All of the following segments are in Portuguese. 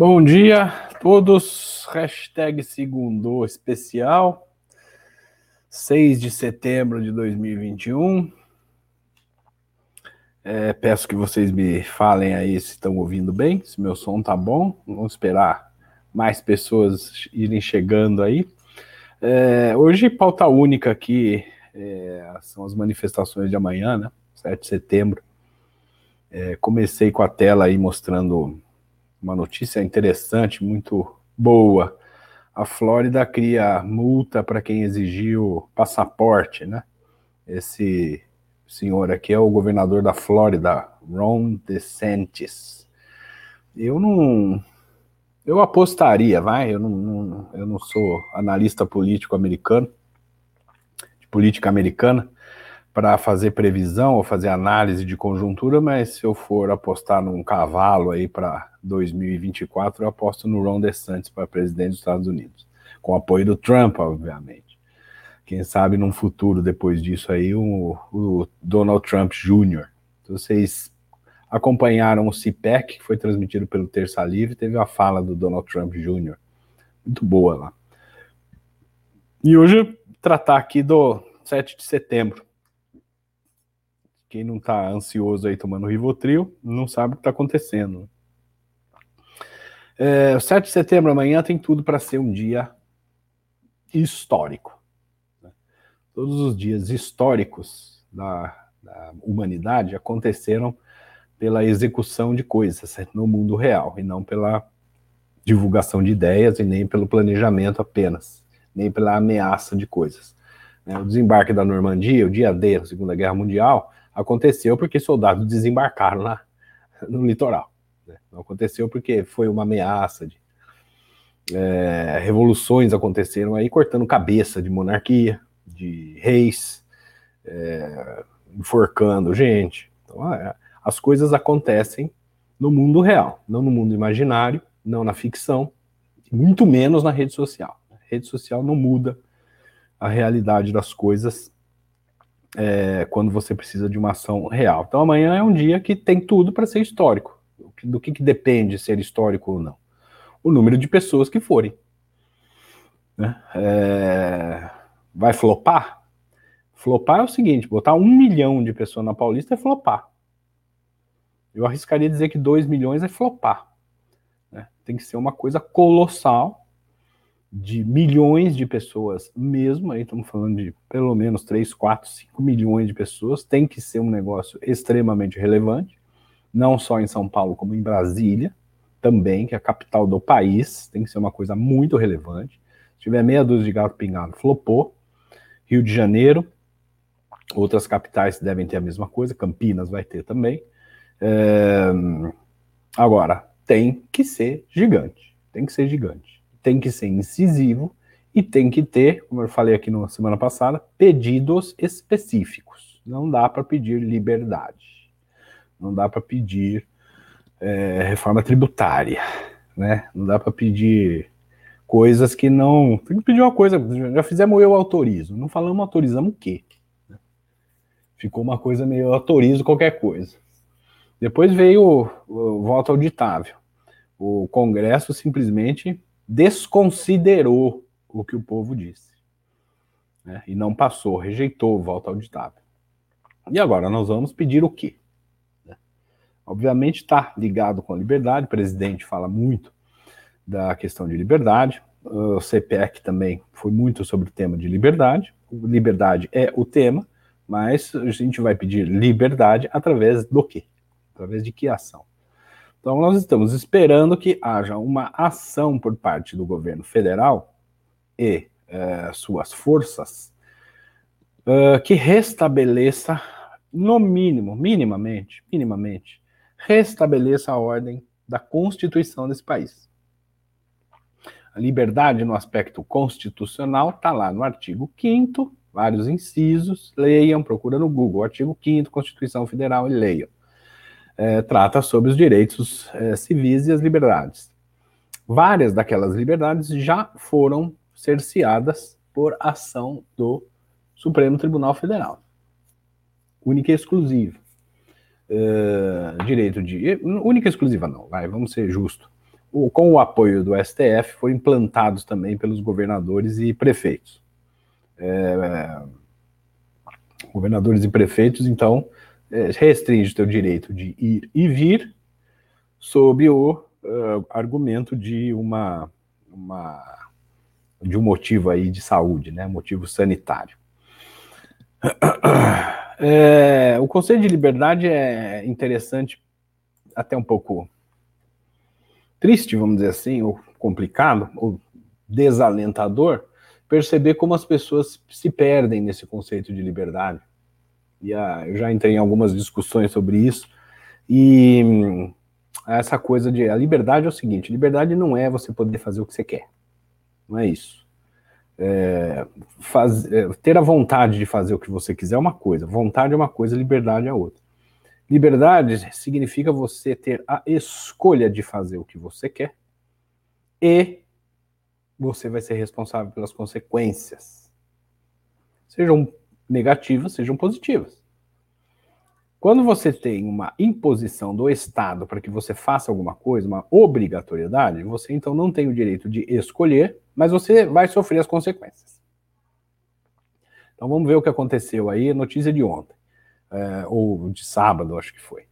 Bom dia a todos. Hashtag segundo especial. 6 de setembro de 2021. É, peço que vocês me falem aí se estão ouvindo bem, se meu som tá bom. Vamos esperar mais pessoas irem chegando aí. É, hoje, pauta única aqui é, são as manifestações de amanhã, né? 7 de setembro. É, comecei com a tela aí mostrando uma notícia interessante, muito boa. A Flórida cria multa para quem exigiu passaporte, né? Esse senhor aqui é o governador da Flórida, Ron DeSantis. Eu não. Eu apostaria, vai. Eu não, não, eu não sou analista político americano, de política americana, para fazer previsão ou fazer análise de conjuntura, mas se eu for apostar num cavalo aí para 2024, eu aposto no Ron DeSantis para presidente dos Estados Unidos, com apoio do Trump, obviamente. Quem sabe num futuro depois disso aí, o, o Donald Trump Jr. Então, vocês acompanharam o CPEC, que foi transmitido pelo Terça Livre, teve a fala do Donald Trump Jr. Muito boa lá. E hoje tratar aqui do 7 de setembro quem não está ansioso aí tomando Rivotril, não sabe o que está acontecendo. É, o 7 de setembro amanhã tem tudo para ser um dia histórico. Né? Todos os dias históricos da, da, humanidade aconteceram pela execução de coisas no mundo real e não pela divulgação de ideias e nem pelo planejamento apenas, nem pela ameaça de coisas. Né? O desembarque da Normandia, o dia D da Segunda Guerra Mundial, aconteceu porque soldados desembarcaram lá no litoral. Né? Não aconteceu porque foi uma ameaça de é, revoluções aconteceram aí cortando cabeça de monarquia, de reis, é, enforcando gente. Então, é, as coisas acontecem no mundo real, não no mundo imaginário, não na ficção, muito menos na rede social. A rede social não muda a realidade das coisas é, quando você precisa de uma ação real. Então amanhã é um dia que tem tudo para ser histórico. Do que, que depende ser histórico ou não? O número de pessoas que forem. Né? É, vai flopar? Flopar é o seguinte: botar um milhão de pessoas na Paulista é flopar. Eu arriscaria dizer que dois milhões é flopar. Né? Tem que ser uma coisa colossal de milhões de pessoas mesmo, aí estamos falando de pelo menos 3, 4, 5 milhões de pessoas, tem que ser um negócio extremamente relevante, não só em São Paulo, como em Brasília, também, que é a capital do país, tem que ser uma coisa muito relevante. Se tiver meia dúzia de gato pingado, flopou. Rio de Janeiro, outras capitais devem ter a mesma coisa, Campinas vai ter também. É... Agora, tem que ser gigante, tem que ser gigante tem que ser incisivo e tem que ter, como eu falei aqui na semana passada, pedidos específicos. Não dá para pedir liberdade, não dá para pedir é, reforma tributária, né? Não dá para pedir coisas que não. Tem que pedir uma coisa, já fizemos eu autorizo, não falamos autorizamos o quê? Ficou uma coisa meio autorizo qualquer coisa. Depois veio o, o voto auditável. O Congresso simplesmente desconsiderou o que o povo disse. Né? E não passou, rejeitou voto auditável. E agora nós vamos pedir o quê? Né? Obviamente está ligado com a liberdade, o presidente fala muito da questão de liberdade, o CPEC também foi muito sobre o tema de liberdade, liberdade é o tema, mas a gente vai pedir liberdade através do quê? Através de que ação? Então, nós estamos esperando que haja uma ação por parte do governo federal e eh, suas forças uh, que restabeleça, no mínimo, minimamente, minimamente, restabeleça a ordem da Constituição desse país. A liberdade no aspecto constitucional está lá no artigo 5 vários incisos, leiam, procura no Google, artigo 5 Constituição Federal e leiam é, trata sobre os direitos é, civis e as liberdades. Várias daquelas liberdades já foram cerceadas por ação do Supremo Tribunal Federal. Única e exclusiva. É, direito de. Única e exclusiva não, vai, vamos ser justos. com o apoio do STF, foram implantados também pelos governadores e prefeitos. É, governadores e prefeitos, então, restringe o teu direito de ir e vir sob o uh, argumento de uma, uma de um motivo aí de saúde, né, motivo sanitário. É, o conceito de liberdade é interessante, até um pouco triste, vamos dizer assim, ou complicado, ou desalentador, perceber como as pessoas se perdem nesse conceito de liberdade. E a, eu já entrei em algumas discussões sobre isso, e hum, essa coisa de a liberdade é o seguinte: liberdade não é você poder fazer o que você quer, não é isso. É, faz, é, ter a vontade de fazer o que você quiser é uma coisa, vontade é uma coisa, liberdade é outra. Liberdade significa você ter a escolha de fazer o que você quer e você vai ser responsável pelas consequências, sejam negativas, sejam positivas. Quando você tem uma imposição do Estado para que você faça alguma coisa, uma obrigatoriedade, você então não tem o direito de escolher, mas você vai sofrer as consequências. Então vamos ver o que aconteceu aí, notícia de ontem, é, ou de sábado, acho que foi.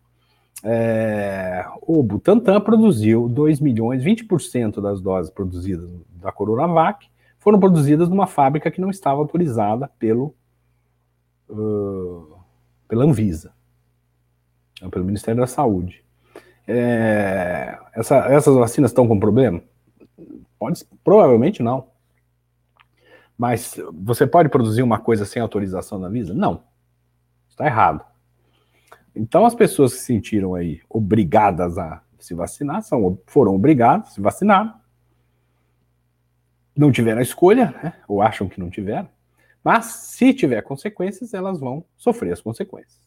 É, o Butantan produziu 2 milhões, 20% das doses produzidas da Coronavac foram produzidas numa fábrica que não estava autorizada pelo, pela Anvisa. Né, pelo Ministério da Saúde. É, essa, essas vacinas estão com problema? Pode, provavelmente não. Mas você pode produzir uma coisa sem autorização da Visa? Não. Está errado. Então as pessoas que se sentiram aí obrigadas a se vacinar são, foram obrigadas, se vacinaram. Não tiveram a escolha, né? ou acham que não tiveram. Mas se tiver consequências, elas vão sofrer as consequências.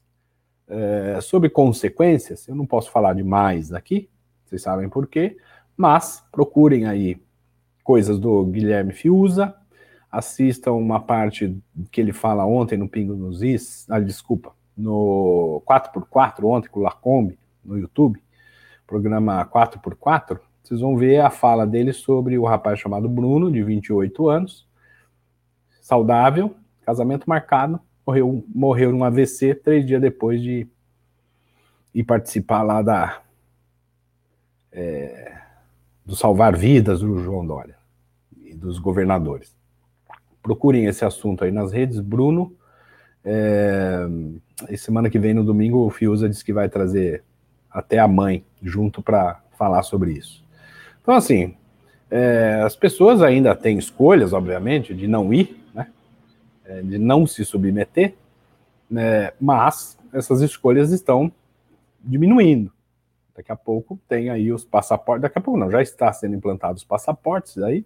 É, sobre consequências, eu não posso falar demais aqui, vocês sabem por quê, mas procurem aí coisas do Guilherme Fiuza, assistam uma parte que ele fala ontem no Pingo nos Is, ah, desculpa, no 4x4 ontem com o Lacombe, no YouTube, programa 4x4, vocês vão ver a fala dele sobre o rapaz chamado Bruno, de 28 anos, saudável, casamento marcado, morreu, morreu num AVC três dias depois de ir participar lá da é, do salvar vidas do João Dória e dos governadores. Procurem esse assunto aí nas redes. Bruno, é, semana que vem no domingo o Fiuza disse que vai trazer até a mãe junto para falar sobre isso. Então assim, é, as pessoas ainda têm escolhas, obviamente, de não ir, de não se submeter, né, mas essas escolhas estão diminuindo. Daqui a pouco tem aí os passaportes, daqui a pouco não, já está sendo implantados os passaportes aí,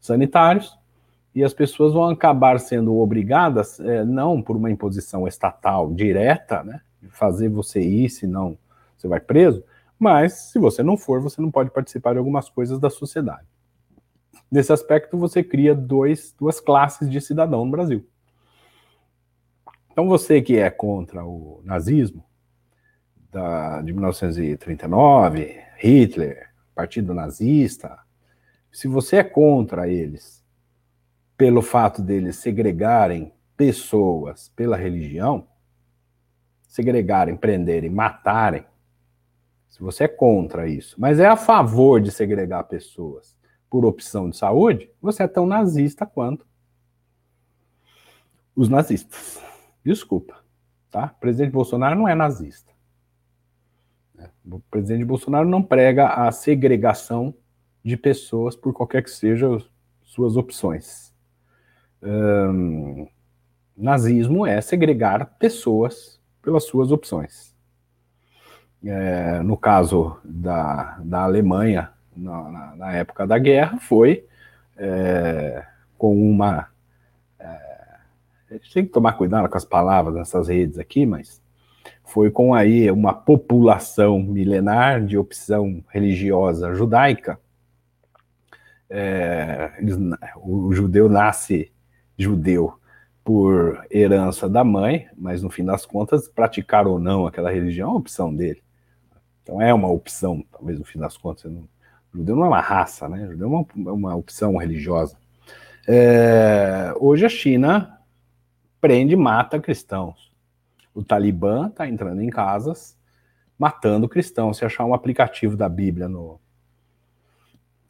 sanitários, e as pessoas vão acabar sendo obrigadas, é, não por uma imposição estatal direta, né, fazer você ir, senão você vai preso, mas se você não for, você não pode participar de algumas coisas da sociedade. Nesse aspecto, você cria dois, duas classes de cidadão no Brasil. Então, você que é contra o nazismo da, de 1939, Hitler, Partido Nazista, se você é contra eles pelo fato deles segregarem pessoas pela religião, segregarem, prenderem, matarem, se você é contra isso, mas é a favor de segregar pessoas por opção de saúde, você é tão nazista quanto os nazistas. Desculpa, tá? O presidente Bolsonaro não é nazista. O presidente Bolsonaro não prega a segregação de pessoas por qualquer que sejam suas opções. nazismo é segregar pessoas pelas suas opções. É, no caso da, da Alemanha, na, na, na época da guerra, foi é, com uma. É, a gente tem que tomar cuidado com as palavras nessas redes aqui, mas foi com aí uma população milenar de opção religiosa judaica. É, o judeu nasce judeu por herança da mãe, mas no fim das contas, praticar ou não aquela religião é uma opção dele. Então é uma opção, talvez no fim das contas, não, Judeu não é uma raça, né? Judeu é uma, uma opção religiosa. É, hoje a China prende e mata cristãos. O Talibã está entrando em casas matando cristãos. Se achar um aplicativo da Bíblia no,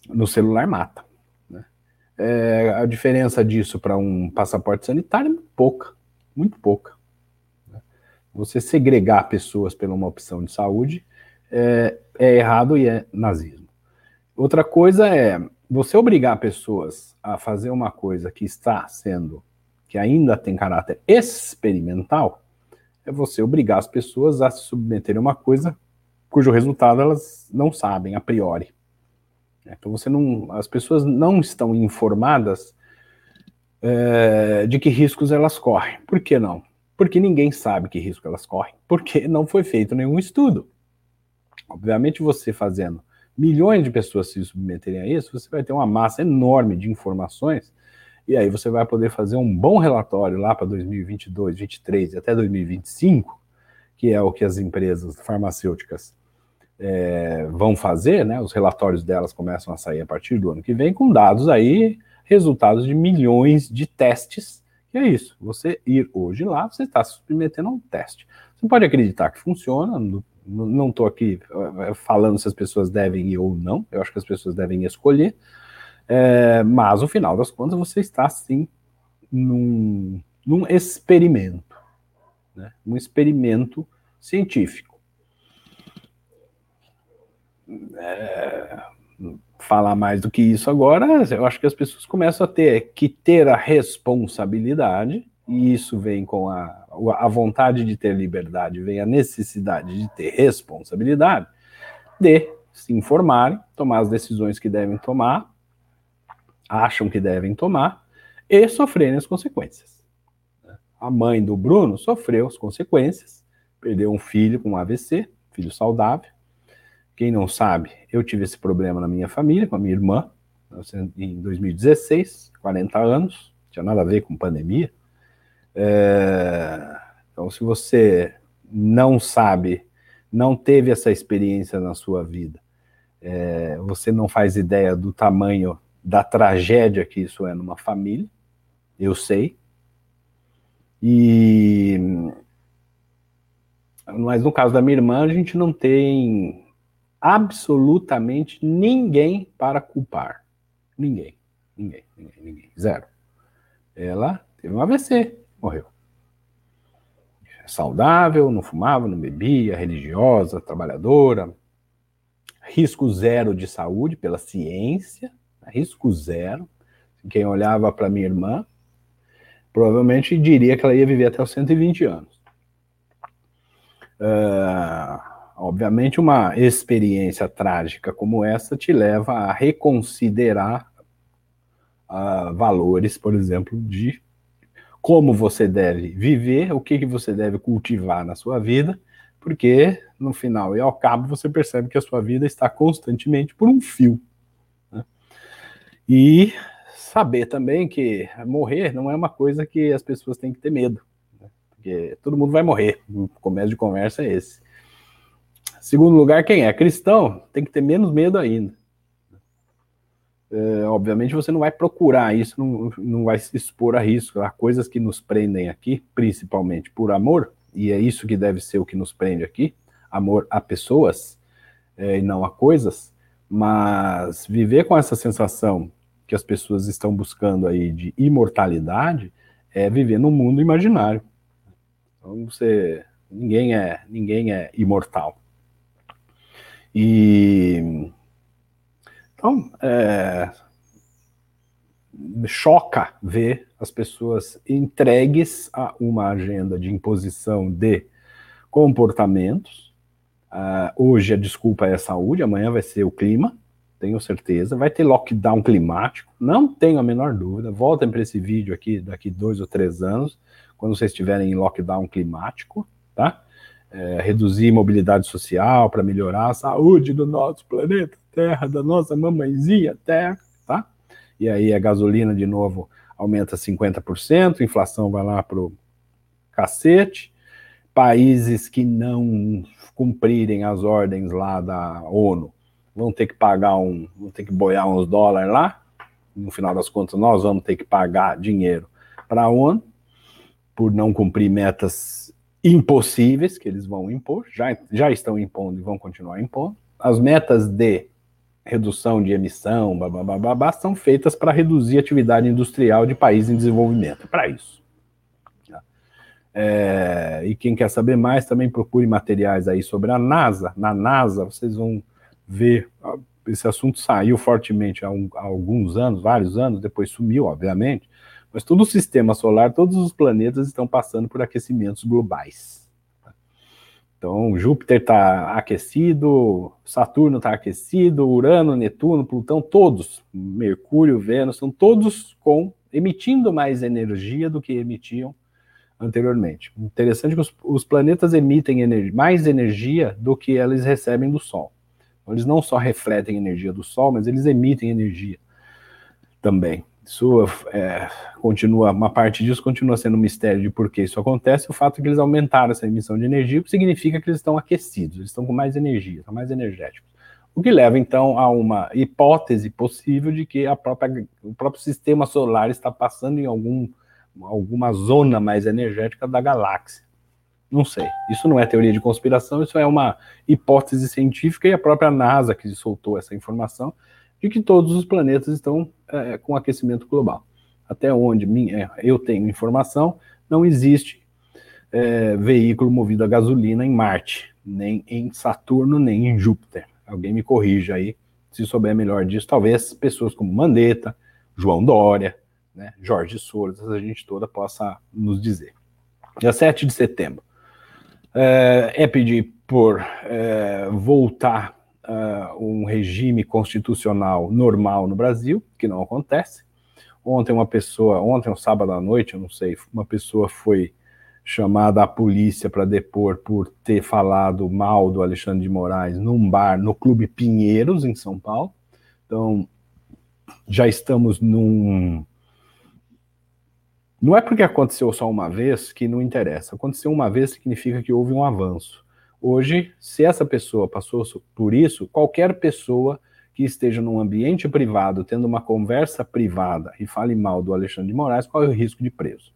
no celular, mata. Né? É, a diferença disso para um passaporte sanitário é muito pouca, muito pouca. Né? Você segregar pessoas pela uma opção de saúde é, é errado e é nazismo. Outra coisa é você obrigar pessoas a fazer uma coisa que está sendo, que ainda tem caráter experimental, é você obrigar as pessoas a se submeterem a uma coisa cujo resultado elas não sabem a priori. Então você não, as pessoas não estão informadas é, de que riscos elas correm. Por que não? Porque ninguém sabe que risco elas correm, porque não foi feito nenhum estudo. Obviamente você fazendo milhões de pessoas se submeterem a isso, você vai ter uma massa enorme de informações e aí você vai poder fazer um bom relatório lá para 2022, 2023 e até 2025, que é o que as empresas farmacêuticas é, vão fazer, né? Os relatórios delas começam a sair a partir do ano que vem, com dados aí, resultados de milhões de testes. E é isso. Você ir hoje lá, você está se submetendo a um teste. Você pode acreditar que funciona, não estou aqui eh, falando se as pessoas devem ir ou não, eu acho que as pessoas devem escolher, é, mas no final das contas você está sim num, num experimento, né? um experimento científico. É, falar mais do que isso agora, eu acho que as pessoas começam a ter que ter a responsabilidade, e isso vem com a, a vontade de ter liberdade, vem a necessidade de ter responsabilidade, de se informarem, tomar as decisões que devem tomar, acham que devem tomar e sofrerem as consequências. A mãe do Bruno sofreu as consequências, perdeu um filho com AVC, filho saudável. Quem não sabe, eu tive esse problema na minha família, com a minha irmã, em 2016, 40 anos, tinha nada a ver com pandemia. É... Então, se você não sabe, não teve essa experiência na sua vida, é... você não faz ideia do tamanho da tragédia que isso é numa família, eu sei. E mas no caso da minha irmã, a gente não tem absolutamente ninguém para culpar. Ninguém. Ninguém, ninguém, ninguém. Zero. Ela teve um AVC, morreu. Saudável, não fumava, não bebia, religiosa, trabalhadora. Risco zero de saúde pela ciência risco zero. Quem olhava para minha irmã provavelmente diria que ela ia viver até os 120 anos. Uh, obviamente, uma experiência trágica como essa te leva a reconsiderar uh, valores, por exemplo, de como você deve viver, o que, que você deve cultivar na sua vida, porque no final e ao cabo você percebe que a sua vida está constantemente por um fio. E saber também que morrer não é uma coisa que as pessoas têm que ter medo, né? porque todo mundo vai morrer. O começo de conversa é esse. Segundo lugar, quem é cristão tem que ter menos medo ainda. É, obviamente você não vai procurar isso, não, não vai se expor a risco. Há coisas que nos prendem aqui, principalmente por amor, e é isso que deve ser o que nos prende aqui: amor a pessoas é, e não a coisas. Mas viver com essa sensação que as pessoas estão buscando aí de imortalidade é viver num mundo imaginário. Então você ninguém é ninguém é imortal. E então é, choca ver as pessoas entregues a uma agenda de imposição de comportamentos. Uh, hoje a desculpa é a saúde, amanhã vai ser o clima tenho certeza. Vai ter lockdown climático, não tenho a menor dúvida. Voltem para esse vídeo aqui daqui dois ou três anos, quando vocês estiverem em lockdown climático, tá? É, reduzir mobilidade social para melhorar a saúde do nosso planeta Terra, da nossa mamãezinha Terra, tá? E aí a gasolina de novo aumenta 50%, a inflação vai lá pro cacete. Países que não cumprirem as ordens lá da ONU vão ter que pagar um, vão ter que boiar uns dólares lá. No final das contas, nós vamos ter que pagar dinheiro para a ONU por não cumprir metas impossíveis que eles vão impor, já, já estão impondo e vão continuar impondo. As metas de redução de emissão, babá, são feitas para reduzir a atividade industrial de países em desenvolvimento, para isso. É, e quem quer saber mais, também procure materiais aí sobre a NASA. Na NASA, vocês vão ver, esse assunto saiu fortemente há, um, há alguns anos, vários anos, depois sumiu, obviamente, mas todo o sistema solar, todos os planetas estão passando por aquecimentos globais. Então, Júpiter está aquecido, Saturno está aquecido, Urano, Netuno, Plutão, todos, Mercúrio, Vênus, estão todos com emitindo mais energia do que emitiam anteriormente. Interessante que os, os planetas emitem energia, mais energia do que eles recebem do Sol. Então, eles não só refletem energia do Sol, mas eles emitem energia também. Isso é, continua, uma parte disso continua sendo um mistério de por que isso acontece. O fato é que eles aumentaram essa emissão de energia significa que eles estão aquecidos, eles estão com mais energia, estão mais energéticos. O que leva então a uma hipótese possível de que própria, o próprio sistema solar está passando em algum, alguma zona mais energética da galáxia. Não sei. Isso não é teoria de conspiração, isso é uma hipótese científica e a própria NASA que soltou essa informação de que todos os planetas estão é, com aquecimento global. Até onde minha, é, eu tenho informação, não existe é, veículo movido a gasolina em Marte, nem em Saturno, nem em Júpiter. Alguém me corrija aí, se souber melhor disso. Talvez pessoas como Mandetta, João Dória, né, Jorge Soros, a gente toda possa nos dizer. Dia 7 de setembro. É, é pedir por é, voltar uh, um regime constitucional normal no Brasil, que não acontece. Ontem uma pessoa, ontem um sábado à noite, eu não sei, uma pessoa foi chamada à polícia para depor por ter falado mal do Alexandre de Moraes num bar no Clube Pinheiros, em São Paulo. Então, já estamos num. Não é porque aconteceu só uma vez que não interessa. Aconteceu uma vez significa que houve um avanço. Hoje, se essa pessoa passou por isso, qualquer pessoa que esteja num ambiente privado, tendo uma conversa privada e fale mal do Alexandre de Moraes, qual é o risco de preso?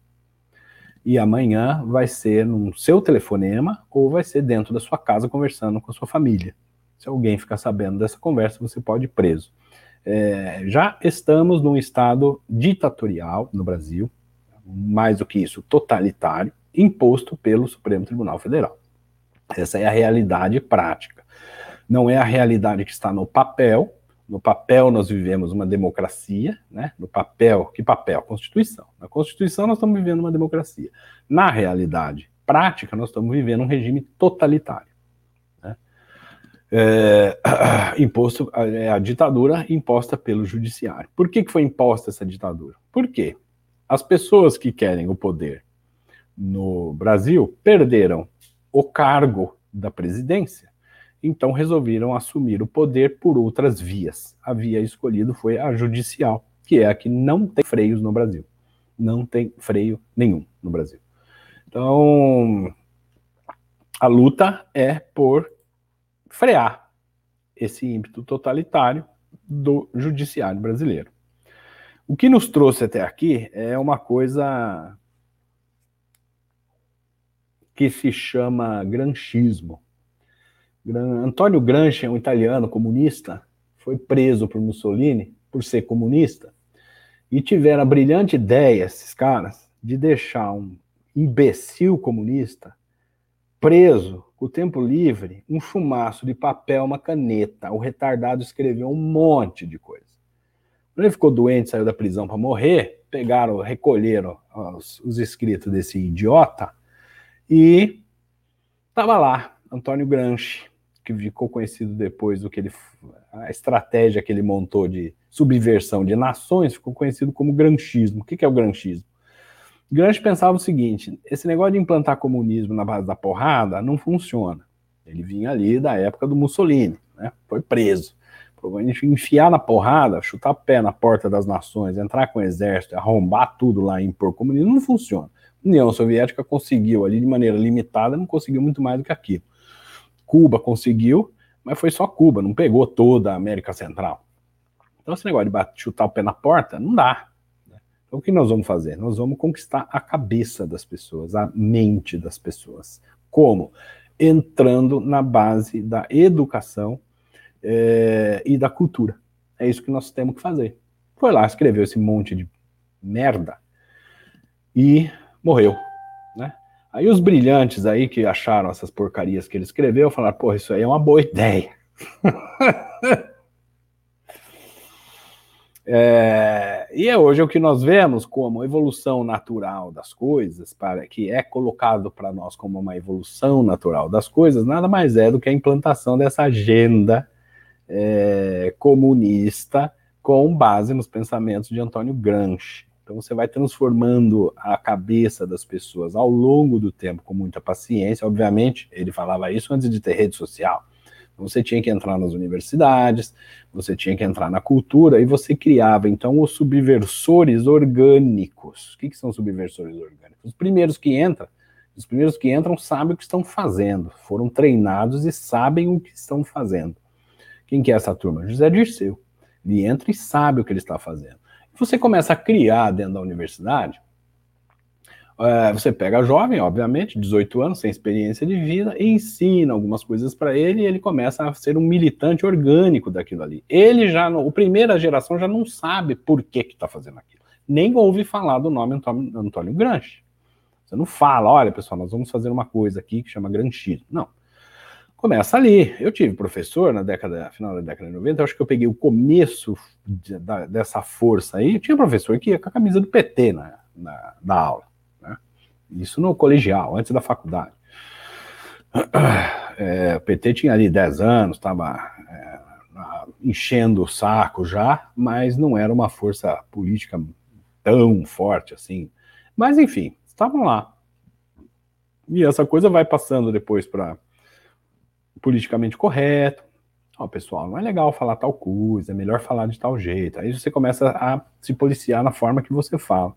E amanhã vai ser no seu telefonema ou vai ser dentro da sua casa conversando com a sua família. Se alguém ficar sabendo dessa conversa, você pode ir preso. É, já estamos num estado ditatorial no Brasil, mais do que isso, totalitário, imposto pelo Supremo Tribunal Federal. Essa é a realidade prática. Não é a realidade que está no papel. No papel nós vivemos uma democracia, né? No papel, que papel? Constituição. Na Constituição nós estamos vivendo uma democracia. Na realidade prática nós estamos vivendo um regime totalitário. Né? É, imposto é a ditadura imposta pelo judiciário. Por que, que foi imposta essa ditadura? Por quê? As pessoas que querem o poder no Brasil perderam o cargo da presidência. Então resolveram assumir o poder por outras vias. A via escolhida foi a judicial, que é a que não tem freios no Brasil. Não tem freio nenhum no Brasil. Então, a luta é por frear esse ímpeto totalitário do judiciário brasileiro. O que nos trouxe até aqui é uma coisa que se chama granchismo. Antônio Gramsci, um italiano comunista, foi preso por Mussolini por ser comunista e tiveram a brilhante ideia, esses caras, de deixar um imbecil comunista preso, com o tempo livre, um chumaço de papel, uma caneta. O retardado escreveu um monte de coisa. Ele ficou doente, saiu da prisão para morrer, pegaram, recolheram os, os escritos desse idiota e estava lá, Antônio Gramsci, que ficou conhecido depois do que ele a estratégia que ele montou de subversão de nações, ficou conhecido como granchismo. O que é o granchismo? Gramsci pensava o seguinte: esse negócio de implantar comunismo na base da porrada não funciona. Ele vinha ali da época do Mussolini, né? foi preso. Enfiar na porrada, chutar pé na porta das nações, entrar com o exército, arrombar tudo lá e impor comunismo, não funciona. União Soviética conseguiu ali de maneira limitada, não conseguiu muito mais do que aquilo. Cuba conseguiu, mas foi só Cuba, não pegou toda a América Central. Então, esse negócio de bater, chutar o pé na porta, não dá. Né? Então, o que nós vamos fazer? Nós vamos conquistar a cabeça das pessoas, a mente das pessoas. Como? Entrando na base da educação é, e da cultura. É isso que nós temos que fazer. Foi lá, escreveu esse monte de merda e morreu, né? Aí os brilhantes aí que acharam essas porcarias que ele escreveu falaram, pô, isso aí é uma boa ideia. é, e é hoje o que nós vemos como evolução natural das coisas, para que é colocado para nós como uma evolução natural das coisas, nada mais é do que a implantação dessa agenda é, comunista com base nos pensamentos de Antônio Gramsci. Então você vai transformando a cabeça das pessoas ao longo do tempo com muita paciência. Obviamente, ele falava isso antes de ter rede social. Você tinha que entrar nas universidades, você tinha que entrar na cultura e você criava então os subversores orgânicos. O que, que são subversores orgânicos? Os primeiros que entram, os primeiros que entram sabem o que estão fazendo, foram treinados e sabem o que estão fazendo. Quem que é essa turma? José Dirceu. Ele entra e sabe o que ele está fazendo. Você começa a criar dentro da universidade. É, você pega jovem, obviamente, 18 anos, sem experiência de vida, e ensina algumas coisas para ele, e ele começa a ser um militante orgânico daquilo ali. Ele já, a primeira geração já não sabe por que está fazendo aquilo. Nem ouve falar do nome Antônio, Antônio Gramsci. Você não fala, olha, pessoal, nós vamos fazer uma coisa aqui que chama Gramsci. Não começa ali. Eu tive professor na década, final da década de 90, acho que eu peguei o começo de, da, dessa força aí. Tinha professor que ia com a camisa do PT na, na, na aula. Né? Isso no colegial, antes da faculdade. É, o PT tinha ali 10 anos, estava é, enchendo o saco já, mas não era uma força política tão forte assim. Mas enfim, estavam lá. E essa coisa vai passando depois para politicamente correto. Ó, pessoal, não é legal falar tal coisa, é melhor falar de tal jeito. Aí você começa a se policiar na forma que você fala.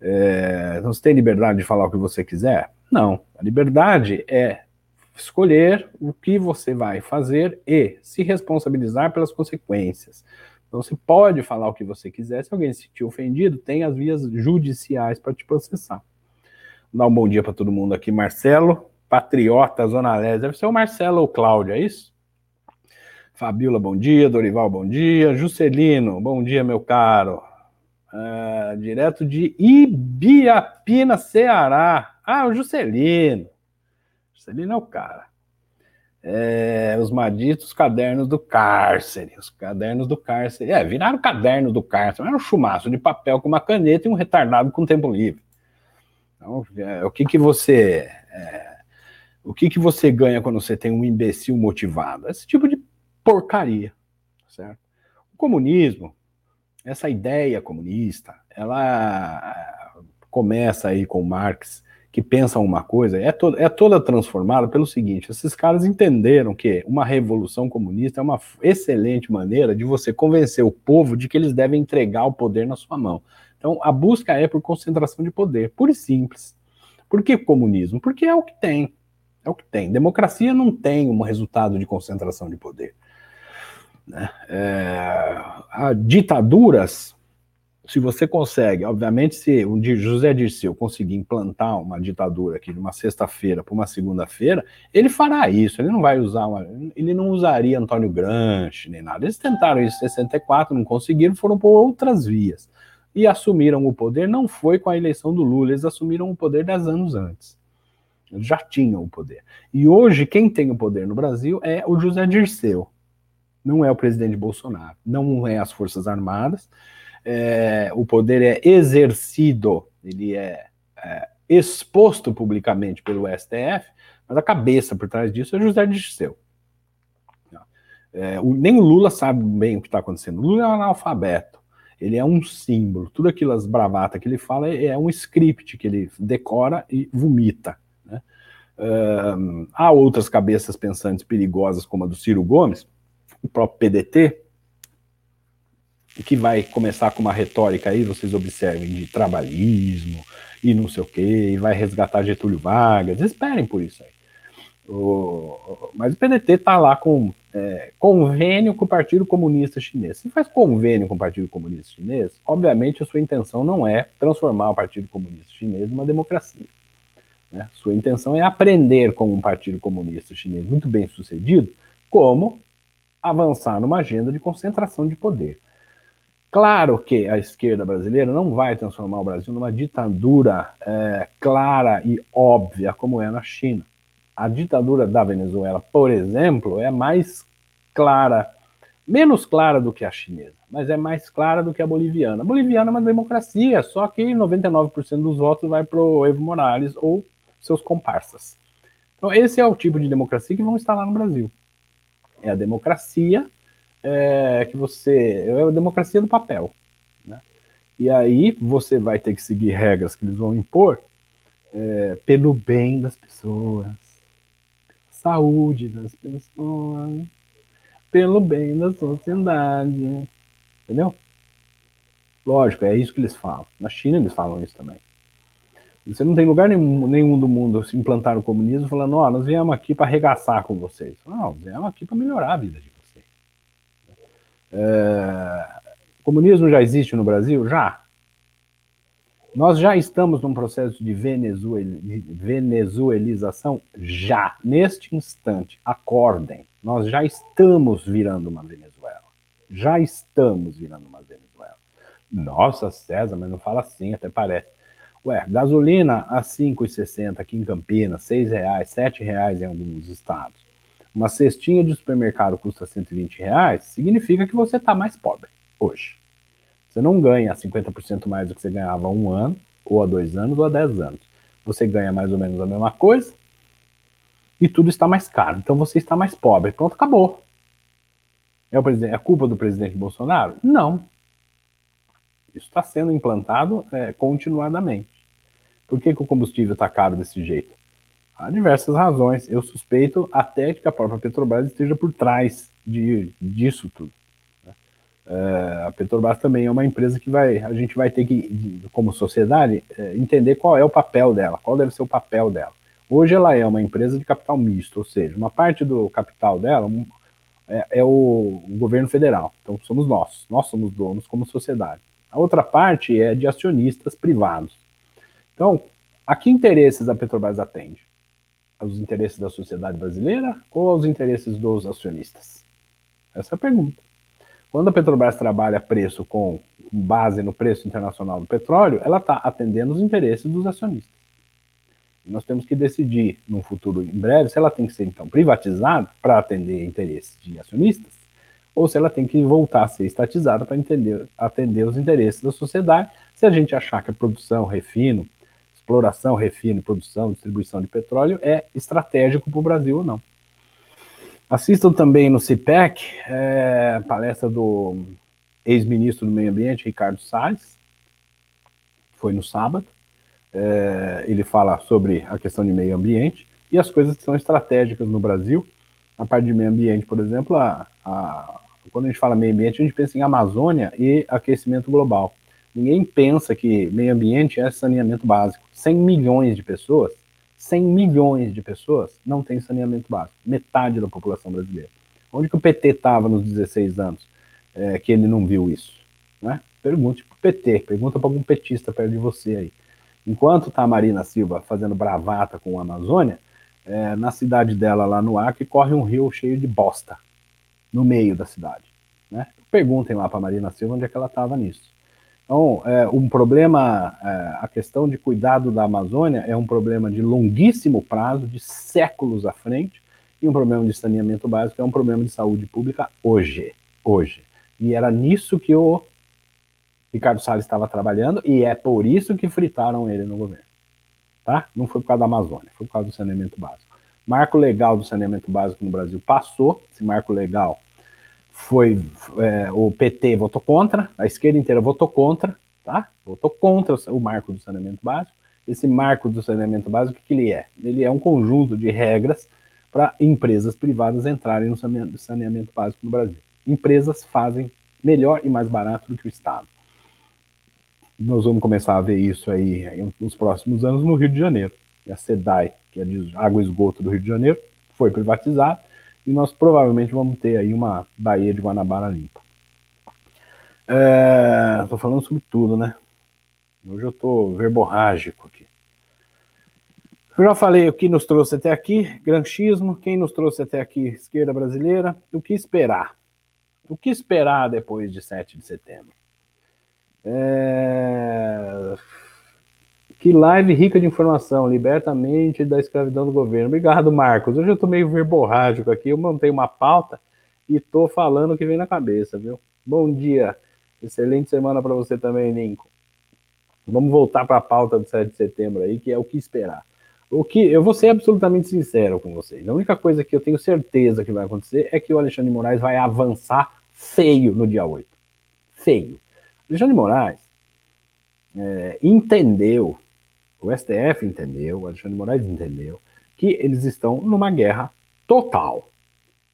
É, então, você tem liberdade de falar o que você quiser? Não. A liberdade é escolher o que você vai fazer e se responsabilizar pelas consequências. Então, você pode falar o que você quiser. Se alguém se sentir ofendido, tem as vias judiciais para te processar. Dar um bom dia para todo mundo aqui. Marcelo, Patriota, Zona Leste. Deve ser o Marcelo ou Cláudio, é isso? Fabiola, bom dia. Dorival, bom dia. Juscelino, bom dia, meu caro. Uh, direto de Ibiapina, Ceará. Ah, o Juscelino. Juscelino é o cara. É, os malditos cadernos do cárcere. Os cadernos do cárcere. É, viraram caderno do cárcere. Era um chumaço de papel com uma caneta e um retardado com tempo livre. Então, é, o que, que você. É, o que, que você ganha quando você tem um imbecil motivado? Esse tipo de porcaria, certo? O comunismo, essa ideia comunista, ela começa aí com Marx, que pensa uma coisa, é, to é toda transformada pelo seguinte: esses caras entenderam que uma revolução comunista é uma excelente maneira de você convencer o povo de que eles devem entregar o poder na sua mão. Então, a busca é por concentração de poder, pura e simples. Por que comunismo? Porque é o que tem. É o que tem. Democracia não tem um resultado de concentração de poder. Né? É, ditaduras, se você consegue, obviamente, se o José Dirceu conseguir implantar uma ditadura aqui de uma sexta-feira para uma segunda-feira, ele fará isso. Ele não vai usar, uma, ele não usaria Antônio Gramsci nem nada. Eles tentaram isso em 64, não conseguiram, foram por outras vias e assumiram o poder. Não foi com a eleição do Lula, eles assumiram o poder dez anos antes. Eles já tinham o poder. E hoje, quem tem o poder no Brasil é o José Dirceu. Não é o presidente Bolsonaro, não é as Forças Armadas. É, o poder é exercido, ele é, é, exposto publicamente pelo STF, mas a cabeça por trás disso é José Dirceu. É, o, nem o Lula sabe bem o que está acontecendo. O Lula é um analfabeto. Ele é um símbolo. Tudo aquilo, as bravatas que ele fala, é, é um script que ele decora e vomita. Uh, há outras cabeças pensantes perigosas, como a do Ciro Gomes, o próprio PDT, que vai começar com uma retórica aí, vocês observem, de trabalhismo e não sei o quê, e vai resgatar Getúlio Vargas. Esperem por isso aí. O, mas o PDT está lá com é, convênio com o Partido Comunista Chinês. Se faz convênio com o Partido Comunista Chinês, obviamente a sua intenção não é transformar o Partido Comunista Chinês numa democracia. Né? Sua intenção é aprender com um Partido Comunista Chinês muito bem sucedido como avançar numa agenda de concentração de poder. Claro que a esquerda brasileira não vai transformar o Brasil numa ditadura é, clara e óbvia como é na China. A ditadura da Venezuela, por exemplo, é mais clara, menos clara do que a chinesa, mas é mais clara do que a boliviana. A boliviana é uma democracia, só que 99% dos votos vai para o Evo Morales ou seus comparsas. Então, esse é o tipo de democracia que vão instalar no Brasil. É a democracia é, que você. É a democracia do papel. Né? E aí você vai ter que seguir regras que eles vão impor é, pelo bem das pessoas, saúde das pessoas, pelo bem da sociedade. Entendeu? Lógico, é isso que eles falam. Na China eles falam isso também. Você não tem lugar nenhum, nenhum do mundo se implantar o comunismo falando, ó, oh, nós viemos aqui para arregaçar com vocês. Não, viemos aqui para melhorar a vida de vocês. É... Comunismo já existe no Brasil? Já. Nós já estamos num processo de venezuelização? Já. Neste instante, acordem. Nós já estamos virando uma Venezuela. Já estamos virando uma Venezuela. Nossa, César, mas não fala assim, até parece. Ué, gasolina a 5,60 aqui em Campinas, R$ reais, R$ reais em alguns estados. Uma cestinha de supermercado custa 120 reais, significa que você está mais pobre hoje. Você não ganha 50% mais do que você ganhava há um ano, ou há dois anos, ou há dez anos. Você ganha mais ou menos a mesma coisa e tudo está mais caro. Então você está mais pobre. Pronto, acabou. É, o presidente, é culpa do presidente Bolsonaro? Não. Isso está sendo implantado é, continuadamente. Por que, que o combustível está caro desse jeito? Há diversas razões. Eu suspeito até que a própria Petrobras esteja por trás de, disso tudo. Né? É, a Petrobras também é uma empresa que vai, a gente vai ter que, como sociedade, é, entender qual é o papel dela, qual deve ser o papel dela. Hoje ela é uma empresa de capital misto, ou seja, uma parte do capital dela é, é o, o governo federal. Então somos nós, nós somos donos como sociedade. A outra parte é de acionistas privados. Então, a que interesses a Petrobras atende? Aos interesses da sociedade brasileira ou aos interesses dos acionistas? Essa é a pergunta. Quando a Petrobras trabalha preço com base no preço internacional do petróleo, ela está atendendo os interesses dos acionistas. Nós temos que decidir, num futuro em breve, se ela tem que ser então privatizada para atender interesses de acionistas ou se ela tem que voltar a ser estatizada para atender os interesses da sociedade. Se a gente achar que a produção, refino, exploração, refino, produção, distribuição de petróleo é estratégico para o Brasil ou não. Assistam também no CIPEC, é, palestra do ex-ministro do Meio Ambiente, Ricardo Salles, foi no sábado. É, ele fala sobre a questão de meio ambiente e as coisas que são estratégicas no Brasil. Na parte de meio ambiente, por exemplo, a, a, quando a gente fala meio ambiente, a gente pensa em Amazônia e aquecimento global. Ninguém pensa que meio ambiente é saneamento básico. 100 milhões de pessoas, 100 milhões de pessoas não têm saneamento básico. Metade da população brasileira. Onde que o PT estava nos 16 anos é, que ele não viu isso? Né? Pergunte para o PT, pergunta para algum petista perto de você aí. Enquanto está a Marina Silva fazendo bravata com a Amazônia, é, na cidade dela, lá no Acre, corre um rio cheio de bosta no meio da cidade. Né? Perguntem lá para Marina Silva onde é que ela estava nisso. Então, é, um problema, é, a questão de cuidado da Amazônia é um problema de longuíssimo prazo, de séculos à frente, e um problema de saneamento básico é um problema de saúde pública hoje. Hoje. E era nisso que o Ricardo Salles estava trabalhando, e é por isso que fritaram ele no governo. Tá? Não foi por causa da Amazônia, foi por causa do saneamento básico. Marco legal do saneamento básico no Brasil passou. Esse marco legal foi é, o PT votou contra, a esquerda inteira votou contra, tá? Votou contra o marco do saneamento básico. Esse marco do saneamento básico, o que ele é? Ele é um conjunto de regras para empresas privadas entrarem no saneamento básico no Brasil. Empresas fazem melhor e mais barato do que o Estado. Nós vamos começar a ver isso aí nos próximos anos no Rio de Janeiro. A SEDAI que é de água e esgoto do Rio de Janeiro, foi privatizado e nós provavelmente vamos ter aí uma Baía de Guanabara limpa. É, falando sobre tudo, né? Hoje eu estou verborrágico aqui. Eu já falei o que nos trouxe até aqui, granchismo, quem nos trouxe até aqui, esquerda brasileira, o que esperar? O que esperar depois de 7 de setembro? É... Que live rica de informação, liberta a mente da escravidão do governo. Obrigado, Marcos. Hoje eu tô meio verborrágico aqui, eu montei uma pauta e tô falando o que vem na cabeça, viu? Bom dia, excelente semana para você também, Lincoln. Vamos voltar para a pauta do 7 de setembro aí, que é o que esperar. O que eu vou ser absolutamente sincero com vocês. A única coisa que eu tenho certeza que vai acontecer é que o Alexandre de Moraes vai avançar feio no dia 8. Feio. Alexandre de Moraes é, entendeu o STF entendeu, o Alexandre Moraes entendeu, que eles estão numa guerra total.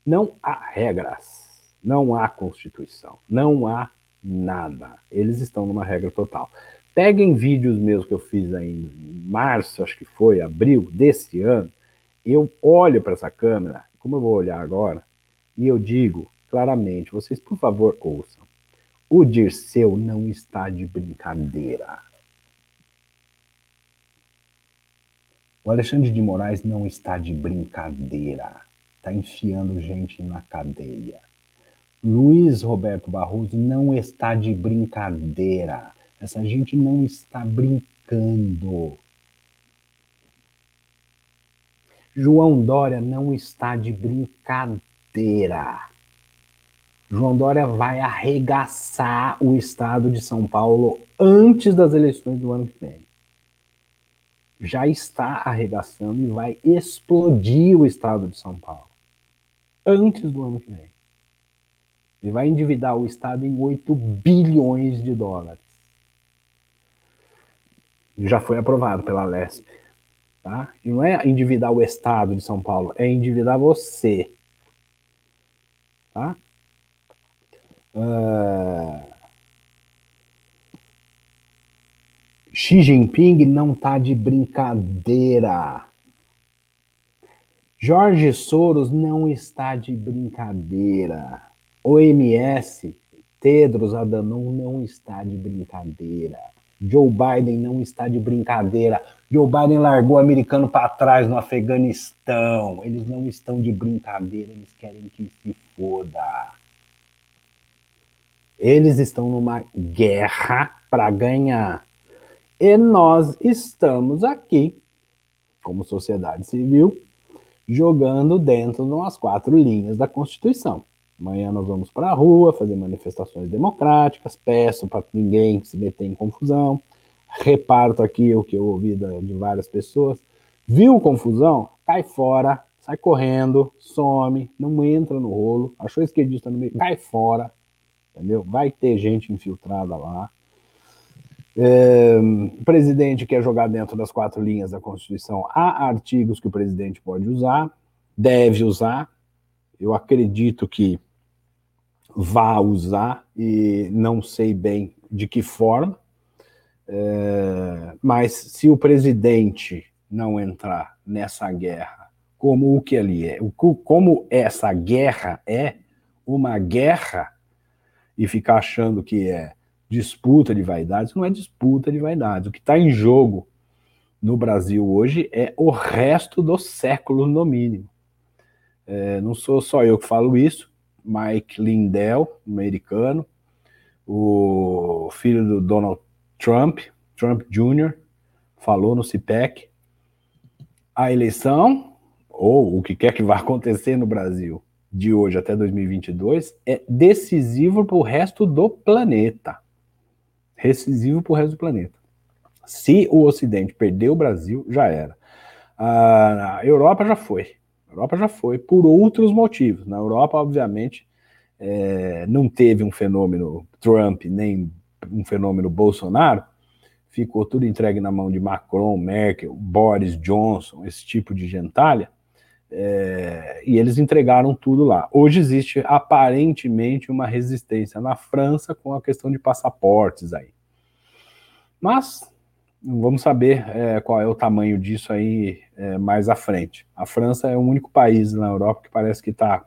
Não há regras, não há Constituição, não há nada. Eles estão numa regra total. Peguem vídeos meus que eu fiz aí em março, acho que foi, abril desse ano. Eu olho para essa câmera, como eu vou olhar agora, e eu digo claramente: vocês, por favor, ouçam. O Dirceu não está de brincadeira. O Alexandre de Moraes não está de brincadeira, está enfiando gente na cadeia. Luiz Roberto Barroso não está de brincadeira. Essa gente não está brincando. João Dória não está de brincadeira. João Dória vai arregaçar o estado de São Paulo antes das eleições do ano que vem já está arregaçando e vai explodir o estado de São Paulo antes do ano que vem. Ele vai endividar o estado em 8 bilhões de dólares. Já foi aprovado pela LESP. Tá? E não é endividar o estado de São Paulo, é endividar você. Tá? Uh... Xi Jinping não tá de brincadeira. Jorge Soros não está de brincadeira. OMS, Tedros Adhanom não está de brincadeira. Joe Biden não está de brincadeira. Joe Biden largou o americano para trás no Afeganistão. Eles não estão de brincadeira, eles querem que se foda. Eles estão numa guerra para ganhar. E nós estamos aqui, como sociedade civil, jogando dentro de umas quatro linhas da Constituição. Amanhã nós vamos para a rua fazer manifestações democráticas, peço para ninguém se meter em confusão, reparto aqui o que eu ouvi de várias pessoas. Viu confusão? Cai fora, sai correndo, some, não entra no rolo, achou esquerdista no meio, cai fora, entendeu? Vai ter gente infiltrada lá. É, o presidente quer jogar dentro das quatro linhas da Constituição. Há artigos que o presidente pode usar, deve usar. Eu acredito que vá usar e não sei bem de que forma. É, mas se o presidente não entrar nessa guerra, como o que ali é, como essa guerra é uma guerra e ficar achando que é disputa de vaidades, não é disputa de vaidades. O que está em jogo no Brasil hoje é o resto do século, no mínimo. É, não sou só eu que falo isso, Mike Lindell, americano, o filho do Donald Trump, Trump Jr., falou no CIPEC. A eleição, ou o que quer que vá acontecer no Brasil de hoje até 2022, é decisivo para o resto do planeta decisivo para o resto do planeta. Se o Ocidente perder o Brasil, já era. A Europa já foi. A Europa já foi por outros motivos. Na Europa, obviamente, é, não teve um fenômeno Trump nem um fenômeno Bolsonaro. Ficou tudo entregue na mão de Macron, Merkel, Boris Johnson, esse tipo de gentalha. É, e eles entregaram tudo lá. Hoje existe aparentemente uma resistência na França com a questão de passaportes aí. Mas Vamos saber é, qual é o tamanho disso aí é, mais à frente. A França é o único país na Europa que parece que está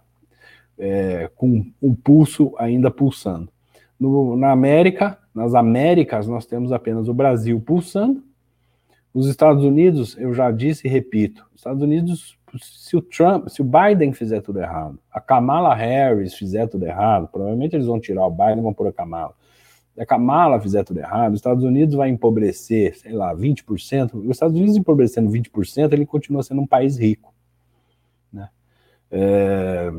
é, com o pulso ainda pulsando. No, na América, nas Américas, nós temos apenas o Brasil pulsando. Os Estados Unidos, eu já disse e repito, os Estados Unidos, se o Trump, se o Biden fizer tudo errado, a Kamala Harris fizer tudo errado, provavelmente eles vão tirar o Biden e vão pôr a Kamala a Kamala fizer tudo errado, os Estados Unidos vai empobrecer, sei lá, 20%. Os Estados Unidos empobrecendo 20%, ele continua sendo um país rico. Né? É,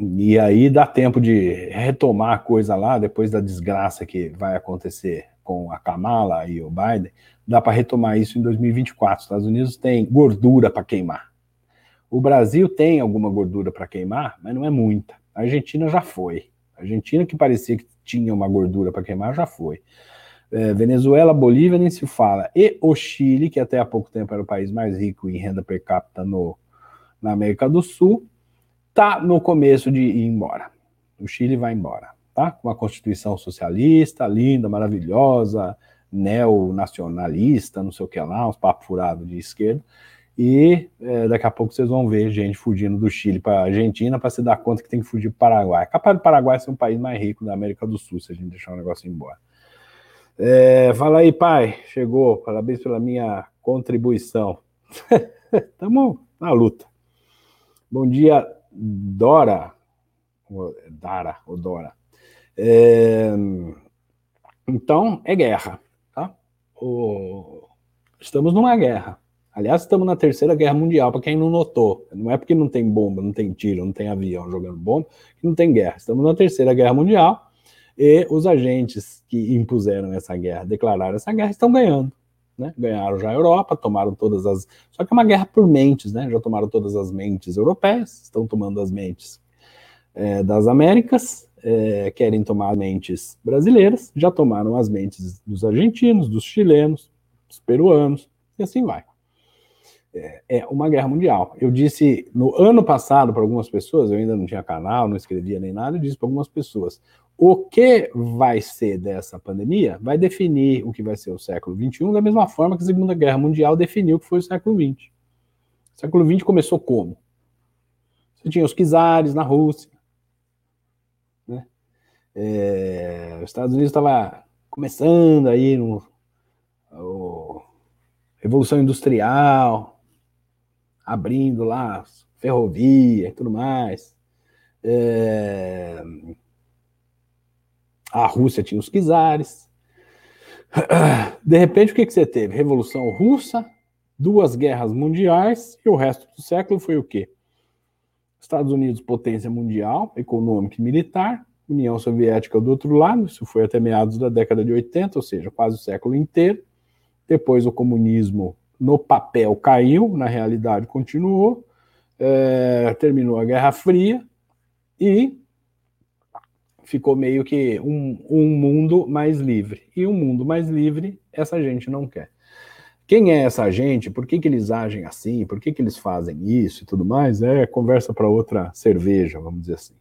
e aí dá tempo de retomar a coisa lá, depois da desgraça que vai acontecer com a Kamala e o Biden, dá para retomar isso em 2024. Os Estados Unidos têm gordura para queimar. O Brasil tem alguma gordura para queimar, mas não é muita. A Argentina já foi. A Argentina, que parecia que tinha uma gordura para queimar, já foi. É, Venezuela, Bolívia, nem se fala. E o Chile, que até há pouco tempo era o país mais rico em renda per capita no, na América do Sul, está no começo de ir embora. O Chile vai embora, tá? Com uma constituição socialista, linda, maravilhosa, neonacionalista, não sei o que lá, uns papos furados de esquerda. E é, daqui a pouco vocês vão ver gente fugindo do Chile para a Argentina para se dar conta que tem que fugir para o Paraguai. É capaz do Paraguai ser um país mais rico da América do Sul, se a gente deixar o negócio embora. É, fala aí, pai. Chegou. Parabéns pela minha contribuição. Estamos na luta. Bom dia, Dora. Dara, ou Dora. É, então, é guerra. Tá? O, estamos numa guerra. Aliás, estamos na Terceira Guerra Mundial, para quem não notou. Não é porque não tem bomba, não tem tiro, não tem avião jogando bomba, que não tem guerra. Estamos na Terceira Guerra Mundial e os agentes que impuseram essa guerra, declararam essa guerra, estão ganhando. Né? Ganharam já a Europa, tomaram todas as. Só que é uma guerra por mentes, né? Já tomaram todas as mentes europeias, estão tomando as mentes é, das Américas, é, querem tomar mentes brasileiras, já tomaram as mentes dos argentinos, dos chilenos, dos peruanos, e assim vai é uma guerra mundial. Eu disse no ano passado para algumas pessoas, eu ainda não tinha canal, não escrevia nem nada, eu disse para algumas pessoas: o que vai ser dessa pandemia vai definir o que vai ser o século XXI, da mesma forma que a Segunda Guerra Mundial definiu o que foi o século XX. O século XX começou como? Você tinha os czares na Rússia. É, os Estados Unidos estava começando aí no. O, Revolução Industrial, abrindo lá ferrovia e tudo mais. É... A Rússia tinha os czares. De repente, o que, que você teve? Revolução Russa, duas guerras mundiais, e o resto do século foi o quê? Estados Unidos, potência mundial, econômica e militar, União Soviética do outro lado, isso foi até meados da década de 80, ou seja, quase o século inteiro. Depois o comunismo no papel caiu, na realidade continuou, é, terminou a Guerra Fria e ficou meio que um, um mundo mais livre. E um mundo mais livre, essa gente não quer. Quem é essa gente? Por que, que eles agem assim? Por que, que eles fazem isso e tudo mais? É conversa para outra cerveja, vamos dizer assim.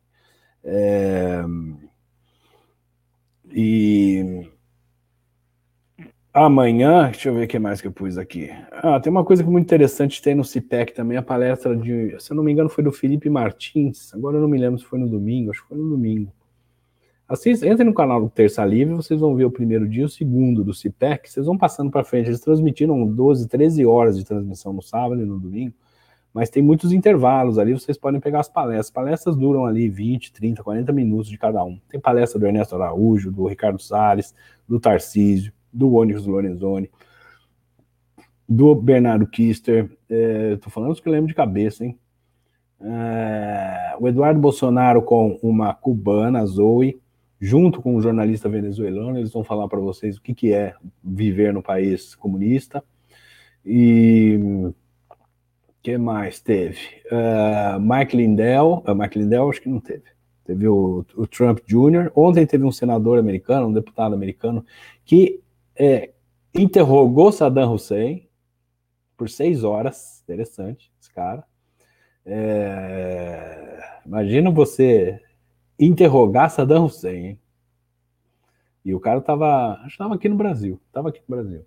É... E Amanhã, deixa eu ver o que mais que eu pus aqui. Ah, tem uma coisa é muito interessante tem no CIPEC também, a palestra de, se eu não me engano, foi do Felipe Martins. Agora eu não me lembro se foi no domingo, acho que foi no domingo. Assista, entrem no canal do Terça Livre, vocês vão ver o primeiro dia, o segundo do CIPEC, vocês vão passando para frente. Eles transmitiram 12, 13 horas de transmissão no sábado e no domingo, mas tem muitos intervalos ali, vocês podem pegar as palestras. As palestras duram ali 20, 30, 40 minutos de cada um. Tem palestra do Ernesto Araújo, do Ricardo Salles, do Tarcísio do Onyx Lorenzoni, do Bernardo Kister, estou é, falando os que eu lembro de cabeça, hein? É, o Eduardo Bolsonaro com uma cubana, Zoe, junto com um jornalista venezuelano, eles vão falar para vocês o que, que é viver no país comunista. E que mais teve? Uh, Mike Lindell, uh, Mike Lindell acho que não teve. Teve o, o Trump Jr. Ontem teve um senador americano, um deputado americano, que é, interrogou Saddam Hussein por seis horas. Interessante, esse cara. É, imagina você interrogar Saddam Hussein. Hein? E o cara estava, estava aqui no Brasil, estava aqui no Brasil.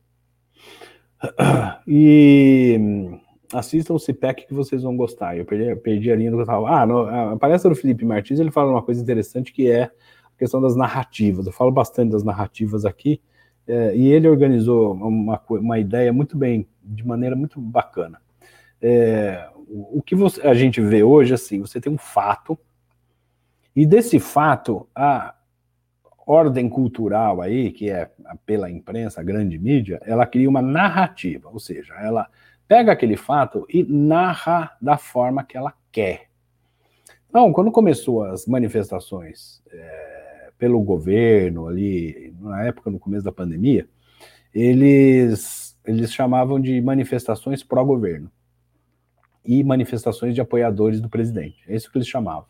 E assistam o CPEC que vocês vão gostar. Eu perdi, perdi a linha do que eu estava. Ah, no, a palestra do Felipe Martins ele fala uma coisa interessante que é a questão das narrativas. Eu falo bastante das narrativas aqui, é, e ele organizou uma, uma ideia muito bem, de maneira muito bacana. É, o, o que você, a gente vê hoje, assim, você tem um fato, e desse fato, a ordem cultural aí, que é pela imprensa, a grande mídia, ela cria uma narrativa, ou seja, ela pega aquele fato e narra da forma que ela quer. Então, quando começou as manifestações é, pelo governo ali, na época, no começo da pandemia, eles, eles chamavam de manifestações pró-governo e manifestações de apoiadores do presidente. É isso que eles chamavam.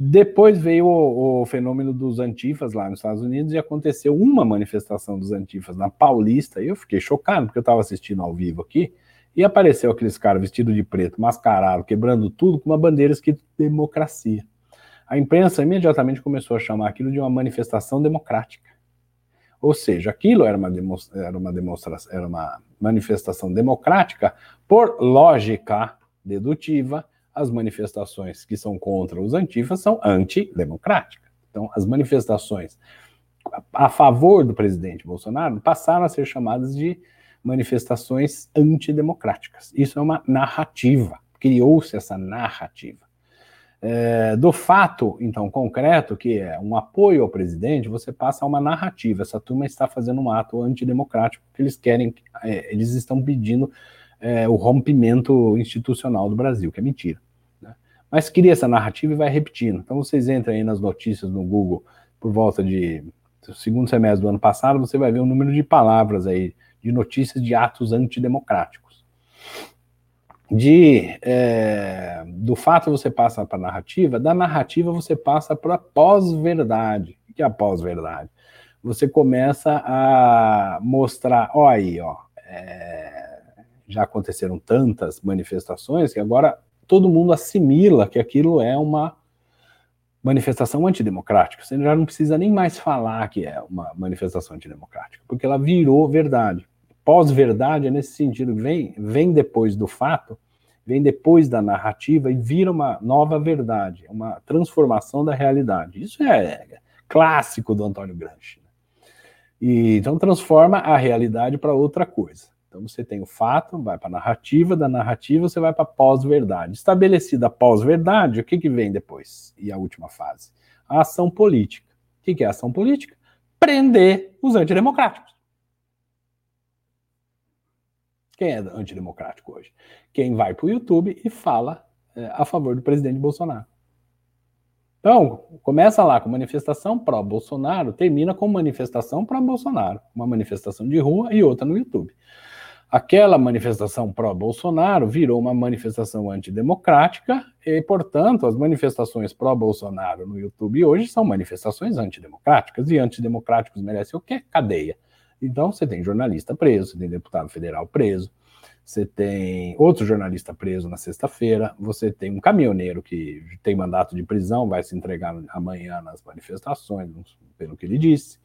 Depois veio o, o, fenômeno dos antifas lá nos Estados Unidos e aconteceu uma manifestação dos antifas na Paulista. E eu fiquei chocado, porque eu estava assistindo ao vivo aqui, e apareceu aqueles caras vestidos de preto, mascarado, quebrando tudo, com uma bandeira escrita democracia. A imprensa imediatamente começou a chamar aquilo de uma manifestação democrática. Ou seja, aquilo era uma, era uma demonstração, era uma manifestação democrática por lógica dedutiva as manifestações que são contra os antifas são antidemocráticas. Então, as manifestações a favor do presidente Bolsonaro passaram a ser chamadas de manifestações antidemocráticas. Isso é uma narrativa, criou-se essa narrativa. É, do fato, então, concreto, que é um apoio ao presidente, você passa a uma narrativa. Essa turma está fazendo um ato antidemocrático, porque eles querem, é, eles estão pedindo é, o rompimento institucional do Brasil, que é mentira mas cria essa narrativa e vai repetindo. Então vocês entrem aí nas notícias no Google por volta de segundo semestre do ano passado, você vai ver um número de palavras aí, de notícias de atos antidemocráticos. De, é, do fato você passa para a narrativa, da narrativa você passa para a pós-verdade. O que é a pós-verdade? Você começa a mostrar, ó aí, ó, é, já aconteceram tantas manifestações que agora todo mundo assimila que aquilo é uma manifestação antidemocrática. Você já não precisa nem mais falar que é uma manifestação antidemocrática, porque ela virou verdade. Pós-verdade é nesse sentido, vem, vem depois do fato, vem depois da narrativa e vira uma nova verdade, uma transformação da realidade. Isso é clássico do Antônio Gramsci. Né? E, então transforma a realidade para outra coisa. Então você tem o fato, vai para a narrativa, da narrativa você vai para a pós-verdade. Estabelecida a pós-verdade, o que, que vem depois? E a última fase? A ação política. O que, que é a ação política? Prender os antidemocráticos. Quem é antidemocrático hoje? Quem vai para o YouTube e fala é, a favor do presidente Bolsonaro. Então, começa lá com manifestação pró-Bolsonaro, termina com manifestação pró-Bolsonaro. Uma manifestação de rua e outra no YouTube. Aquela manifestação pró-Bolsonaro virou uma manifestação antidemocrática e, portanto, as manifestações pró-Bolsonaro no YouTube hoje são manifestações antidemocráticas e antidemocráticos merecem o quê? Cadeia. Então, você tem jornalista preso, você tem deputado federal preso, você tem outro jornalista preso na sexta-feira, você tem um caminhoneiro que tem mandato de prisão, vai se entregar amanhã nas manifestações, pelo que ele disse.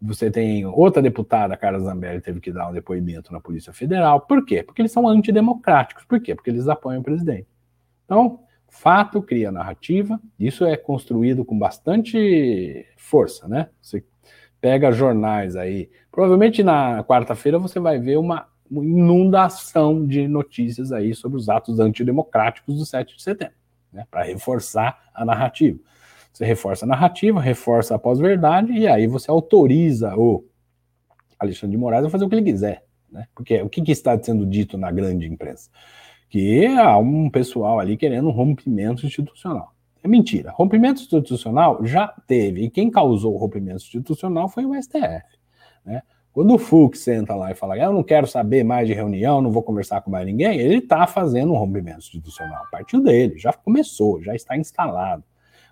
Você tem outra deputada, Carla Zambelli, teve que dar um depoimento na Polícia Federal. Por quê? Porque eles são antidemocráticos. Por quê? Porque eles apoiam o presidente. Então, fato cria narrativa. Isso é construído com bastante força, né? Você pega jornais aí. Provavelmente na quarta-feira você vai ver uma inundação de notícias aí sobre os atos antidemocráticos do 7 de setembro, né? Para reforçar a narrativa. Você reforça a narrativa, reforça a pós-verdade, e aí você autoriza o Alexandre de Moraes a fazer o que ele quiser. Né? Porque o que, que está sendo dito na grande imprensa? Que há um pessoal ali querendo um rompimento institucional. É mentira. Rompimento institucional já teve. E quem causou o rompimento institucional foi o STF. Né? Quando o Fux senta lá e fala, eu não quero saber mais de reunião, não vou conversar com mais ninguém, ele está fazendo um rompimento institucional. Partiu dele, já começou, já está instalado.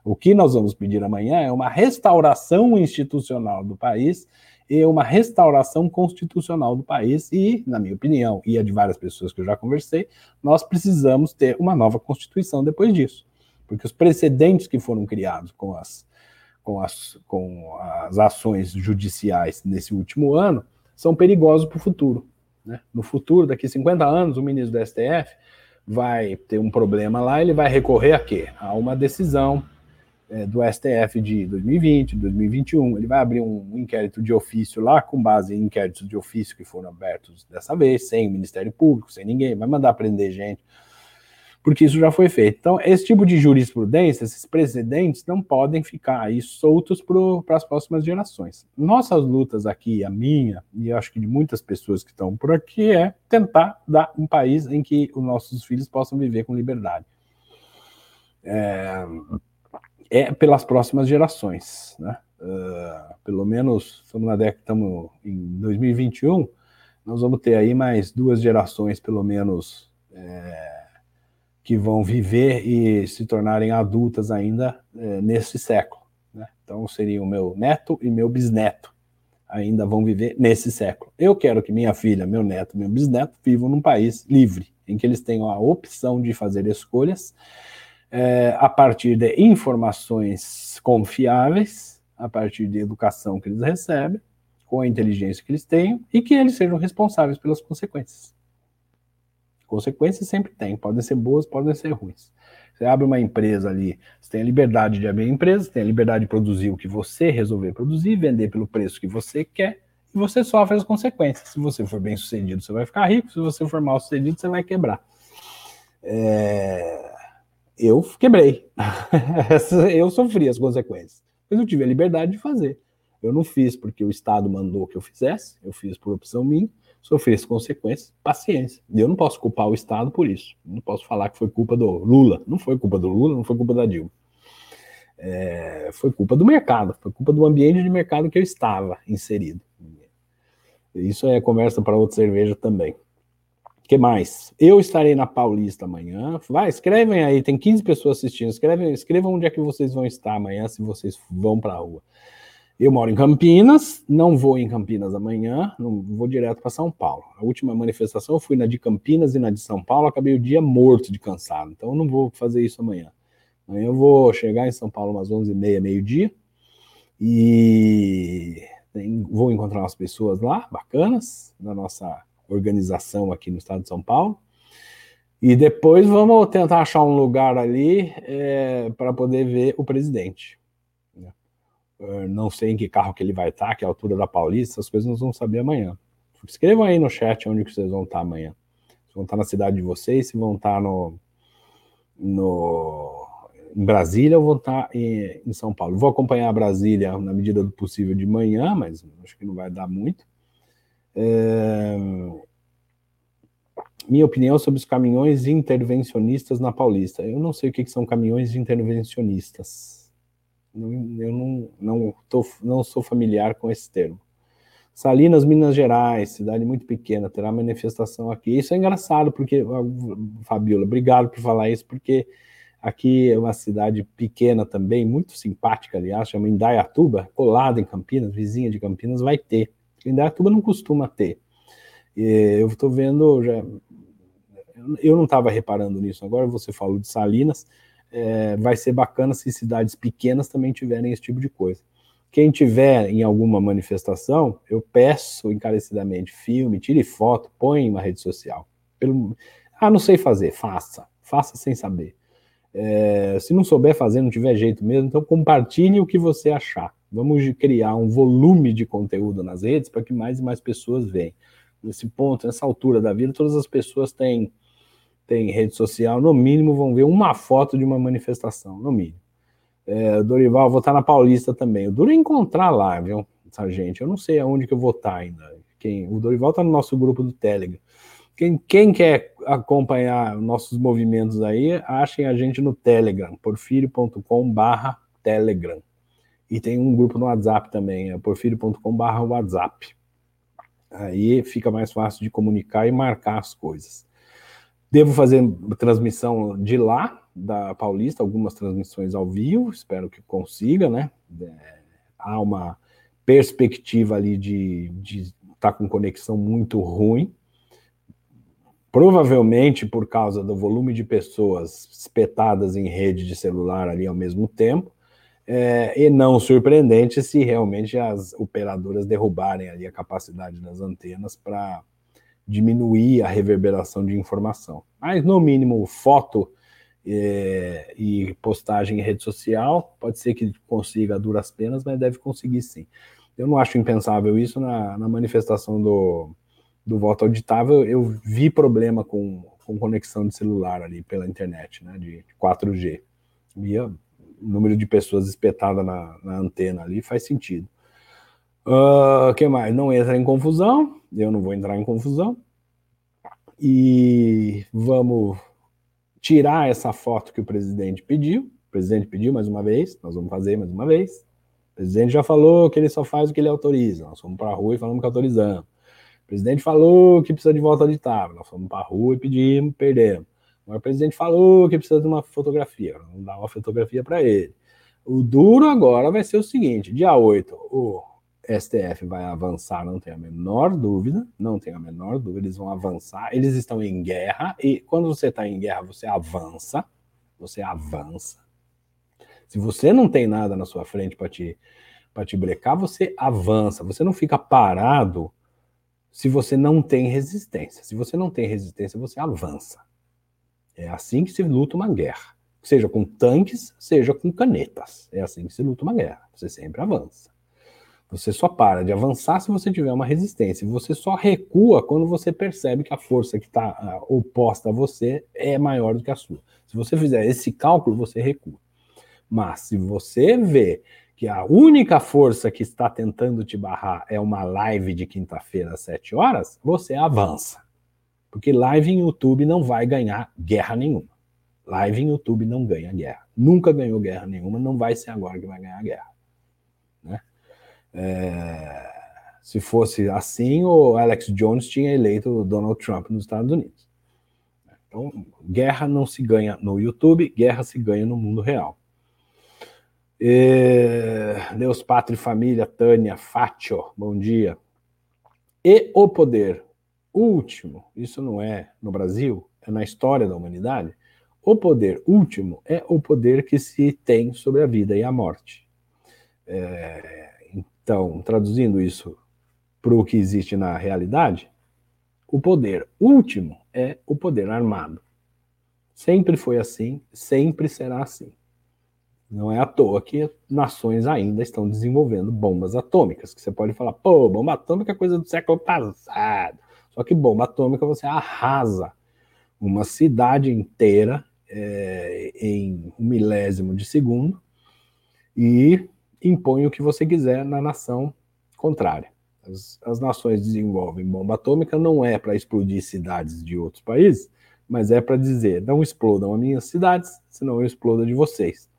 O que nós vamos pedir amanhã é uma restauração institucional do país e uma restauração constitucional do país e, na minha opinião, e a de várias pessoas que eu já conversei, nós precisamos ter uma nova constituição depois disso, porque os precedentes que foram criados com as com as, com as ações judiciais nesse último ano são perigosos para o futuro. Né? No futuro, daqui 50 anos, o ministro do STF vai ter um problema lá, ele vai recorrer a quê? A uma decisão é, do STF de 2020, 2021. Ele vai abrir um inquérito de ofício lá, com base em inquéritos de ofício que foram abertos dessa vez, sem o Ministério Público, sem ninguém, vai mandar prender gente porque isso já foi feito. Então, esse tipo de jurisprudência, esses precedentes, não podem ficar aí soltos para as próximas gerações. Nossas lutas aqui, a minha, e acho que de muitas pessoas que estão por aqui, é tentar dar um país em que os nossos filhos possam viver com liberdade. É, é pelas próximas gerações, né? Uh, pelo menos, estamos na década, estamos em 2021, nós vamos ter aí mais duas gerações, pelo menos, é, que vão viver e se tornarem adultas ainda é, nesse século. Né? Então seria o meu neto e meu bisneto ainda vão viver nesse século. Eu quero que minha filha, meu neto, meu bisneto vivam num país livre, em que eles tenham a opção de fazer escolhas é, a partir de informações confiáveis, a partir de educação que eles recebem, com a inteligência que eles tenham, e que eles sejam responsáveis pelas consequências. Consequências sempre tem, podem ser boas, podem ser ruins. Você abre uma empresa ali, você tem a liberdade de abrir a empresa, tem a liberdade de produzir o que você resolver produzir, vender pelo preço que você quer, e você sofre as consequências. Se você for bem sucedido, você vai ficar rico, se você for mal sucedido, você vai quebrar. É... Eu quebrei. eu sofri as consequências. Mas eu tive a liberdade de fazer. Eu não fiz porque o Estado mandou que eu fizesse, eu fiz por opção minha sofrer as consequências, paciência. Eu não posso culpar o Estado por isso. Não posso falar que foi culpa do Lula. Não foi culpa do Lula, não foi culpa da Dilma. É, foi culpa do mercado, foi culpa do ambiente de mercado que eu estava inserido. Isso é conversa para outra cerveja também. Que mais? Eu estarei na Paulista amanhã. Vai, escrevem aí, tem 15 pessoas assistindo. Escrevem, escrevam onde é que vocês vão estar amanhã, se vocês vão para a rua. Eu moro em Campinas, não vou em Campinas amanhã, não vou direto para São Paulo. A última manifestação eu fui na de Campinas e na de São Paulo, acabei o dia morto de cansado, então eu não vou fazer isso amanhã. Amanhã eu vou chegar em São Paulo umas 11h30, meio-dia, e vou encontrar umas pessoas lá, bacanas, da nossa organização aqui no estado de São Paulo. E depois vamos tentar achar um lugar ali é, para poder ver o presidente. Uh, não sei em que carro que ele vai estar, que é altura da Paulista, essas coisas nós vamos saber amanhã. Escrevam aí no chat onde que vocês vão estar amanhã. Se vão estar na cidade de vocês, se vão estar no, no, em Brasília ou vão estar em, em São Paulo. Vou acompanhar a Brasília na medida do possível de manhã, mas acho que não vai dar muito. É... Minha opinião sobre os caminhões intervencionistas na Paulista. Eu não sei o que, que são caminhões intervencionistas eu não, não, tô, não sou familiar com esse termo. Salinas, Minas Gerais, cidade muito pequena, terá manifestação aqui. Isso é engraçado, porque, Fabiola, obrigado por falar isso, porque aqui é uma cidade pequena também, muito simpática, aliás, chama Indaiatuba, colada em Campinas, vizinha de Campinas, vai ter. Indaiatuba não costuma ter. Eu estou vendo, já, eu não estava reparando nisso, agora você falou de Salinas, é, vai ser bacana se cidades pequenas também tiverem esse tipo de coisa. Quem tiver em alguma manifestação, eu peço encarecidamente filme, tire foto, põe em uma rede social. Pelo... Ah, não sei fazer, faça. Faça sem saber. É, se não souber fazer, não tiver jeito mesmo, então compartilhe o que você achar. Vamos criar um volume de conteúdo nas redes para que mais e mais pessoas venham. Nesse ponto, nessa altura da vida, todas as pessoas têm tem rede social, no mínimo vão ver uma foto de uma manifestação, no mínimo. É, Dorival, vou estar na Paulista também. O duro é encontrar lá, viu, essa gente. Eu não sei aonde que eu vou estar ainda. Quem, o Dorival está no nosso grupo do Telegram. Quem, quem quer acompanhar nossos movimentos aí, achem a gente no Telegram, porfirio.com barra Telegram. E tem um grupo no WhatsApp também, é porfirio.com barra WhatsApp. Aí fica mais fácil de comunicar e marcar as coisas. Devo fazer transmissão de lá, da Paulista, algumas transmissões ao vivo, espero que consiga, né? É, há uma perspectiva ali de estar tá com conexão muito ruim. Provavelmente por causa do volume de pessoas espetadas em rede de celular ali ao mesmo tempo. É, e não surpreendente se realmente as operadoras derrubarem ali a capacidade das antenas para diminuir a reverberação de informação. Mas, no mínimo, foto é, e postagem em rede social, pode ser que consiga duras penas, mas deve conseguir sim. Eu não acho impensável isso na, na manifestação do, do voto auditável. Eu vi problema com, com conexão de celular ali pela internet, né, de 4G. Via o número de pessoas espetadas na, na antena ali faz sentido. O uh, que mais? Não entra em confusão. Eu não vou entrar em confusão. E vamos tirar essa foto que o presidente pediu. O presidente pediu mais uma vez, nós vamos fazer mais uma vez. O presidente já falou que ele só faz o que ele autoriza. Nós fomos para a rua e falamos que autorizamos. O presidente falou que precisa de volta auditável. Nós fomos para a rua e pedimos, perdemos. o presidente falou que precisa de uma fotografia. Vamos dar uma fotografia para ele. O duro agora vai ser o seguinte: dia 8, o STF vai avançar, não tem a menor dúvida, não tem a menor dúvida, eles vão avançar, eles estão em guerra, e quando você está em guerra, você avança, você avança. Se você não tem nada na sua frente para te, te brecar, você avança, você não fica parado se você não tem resistência. Se você não tem resistência, você avança. É assim que se luta uma guerra. Seja com tanques, seja com canetas. É assim que se luta uma guerra. Você sempre avança. Você só para de avançar se você tiver uma resistência. Você só recua quando você percebe que a força que está oposta a você é maior do que a sua. Se você fizer esse cálculo, você recua. Mas se você vê que a única força que está tentando te barrar é uma live de quinta-feira às 7 horas, você avança. Porque live em YouTube não vai ganhar guerra nenhuma. Live em YouTube não ganha guerra. Nunca ganhou guerra nenhuma, não vai ser agora que vai ganhar guerra. Né? É, se fosse assim, o Alex Jones tinha eleito o Donald Trump nos Estados Unidos. Então, guerra não se ganha no YouTube, guerra se ganha no mundo real. E, Deus, Pátria e Família, Tânia, Fátio, bom dia. E o poder último, isso não é no Brasil, é na história da humanidade, o poder último é o poder que se tem sobre a vida e a morte. É, então, traduzindo isso para o que existe na realidade, o poder último é o poder armado. Sempre foi assim, sempre será assim. Não é à toa que nações ainda estão desenvolvendo bombas atômicas, que você pode falar, pô, bomba atômica é coisa do século passado. Só que bomba atômica você arrasa uma cidade inteira é, em um milésimo de segundo e impõe o que você quiser na nação contrária. As, as nações desenvolvem bomba atômica não é para explodir cidades de outros países, mas é para dizer: não explodam as minhas cidades, senão eu explodo de vocês.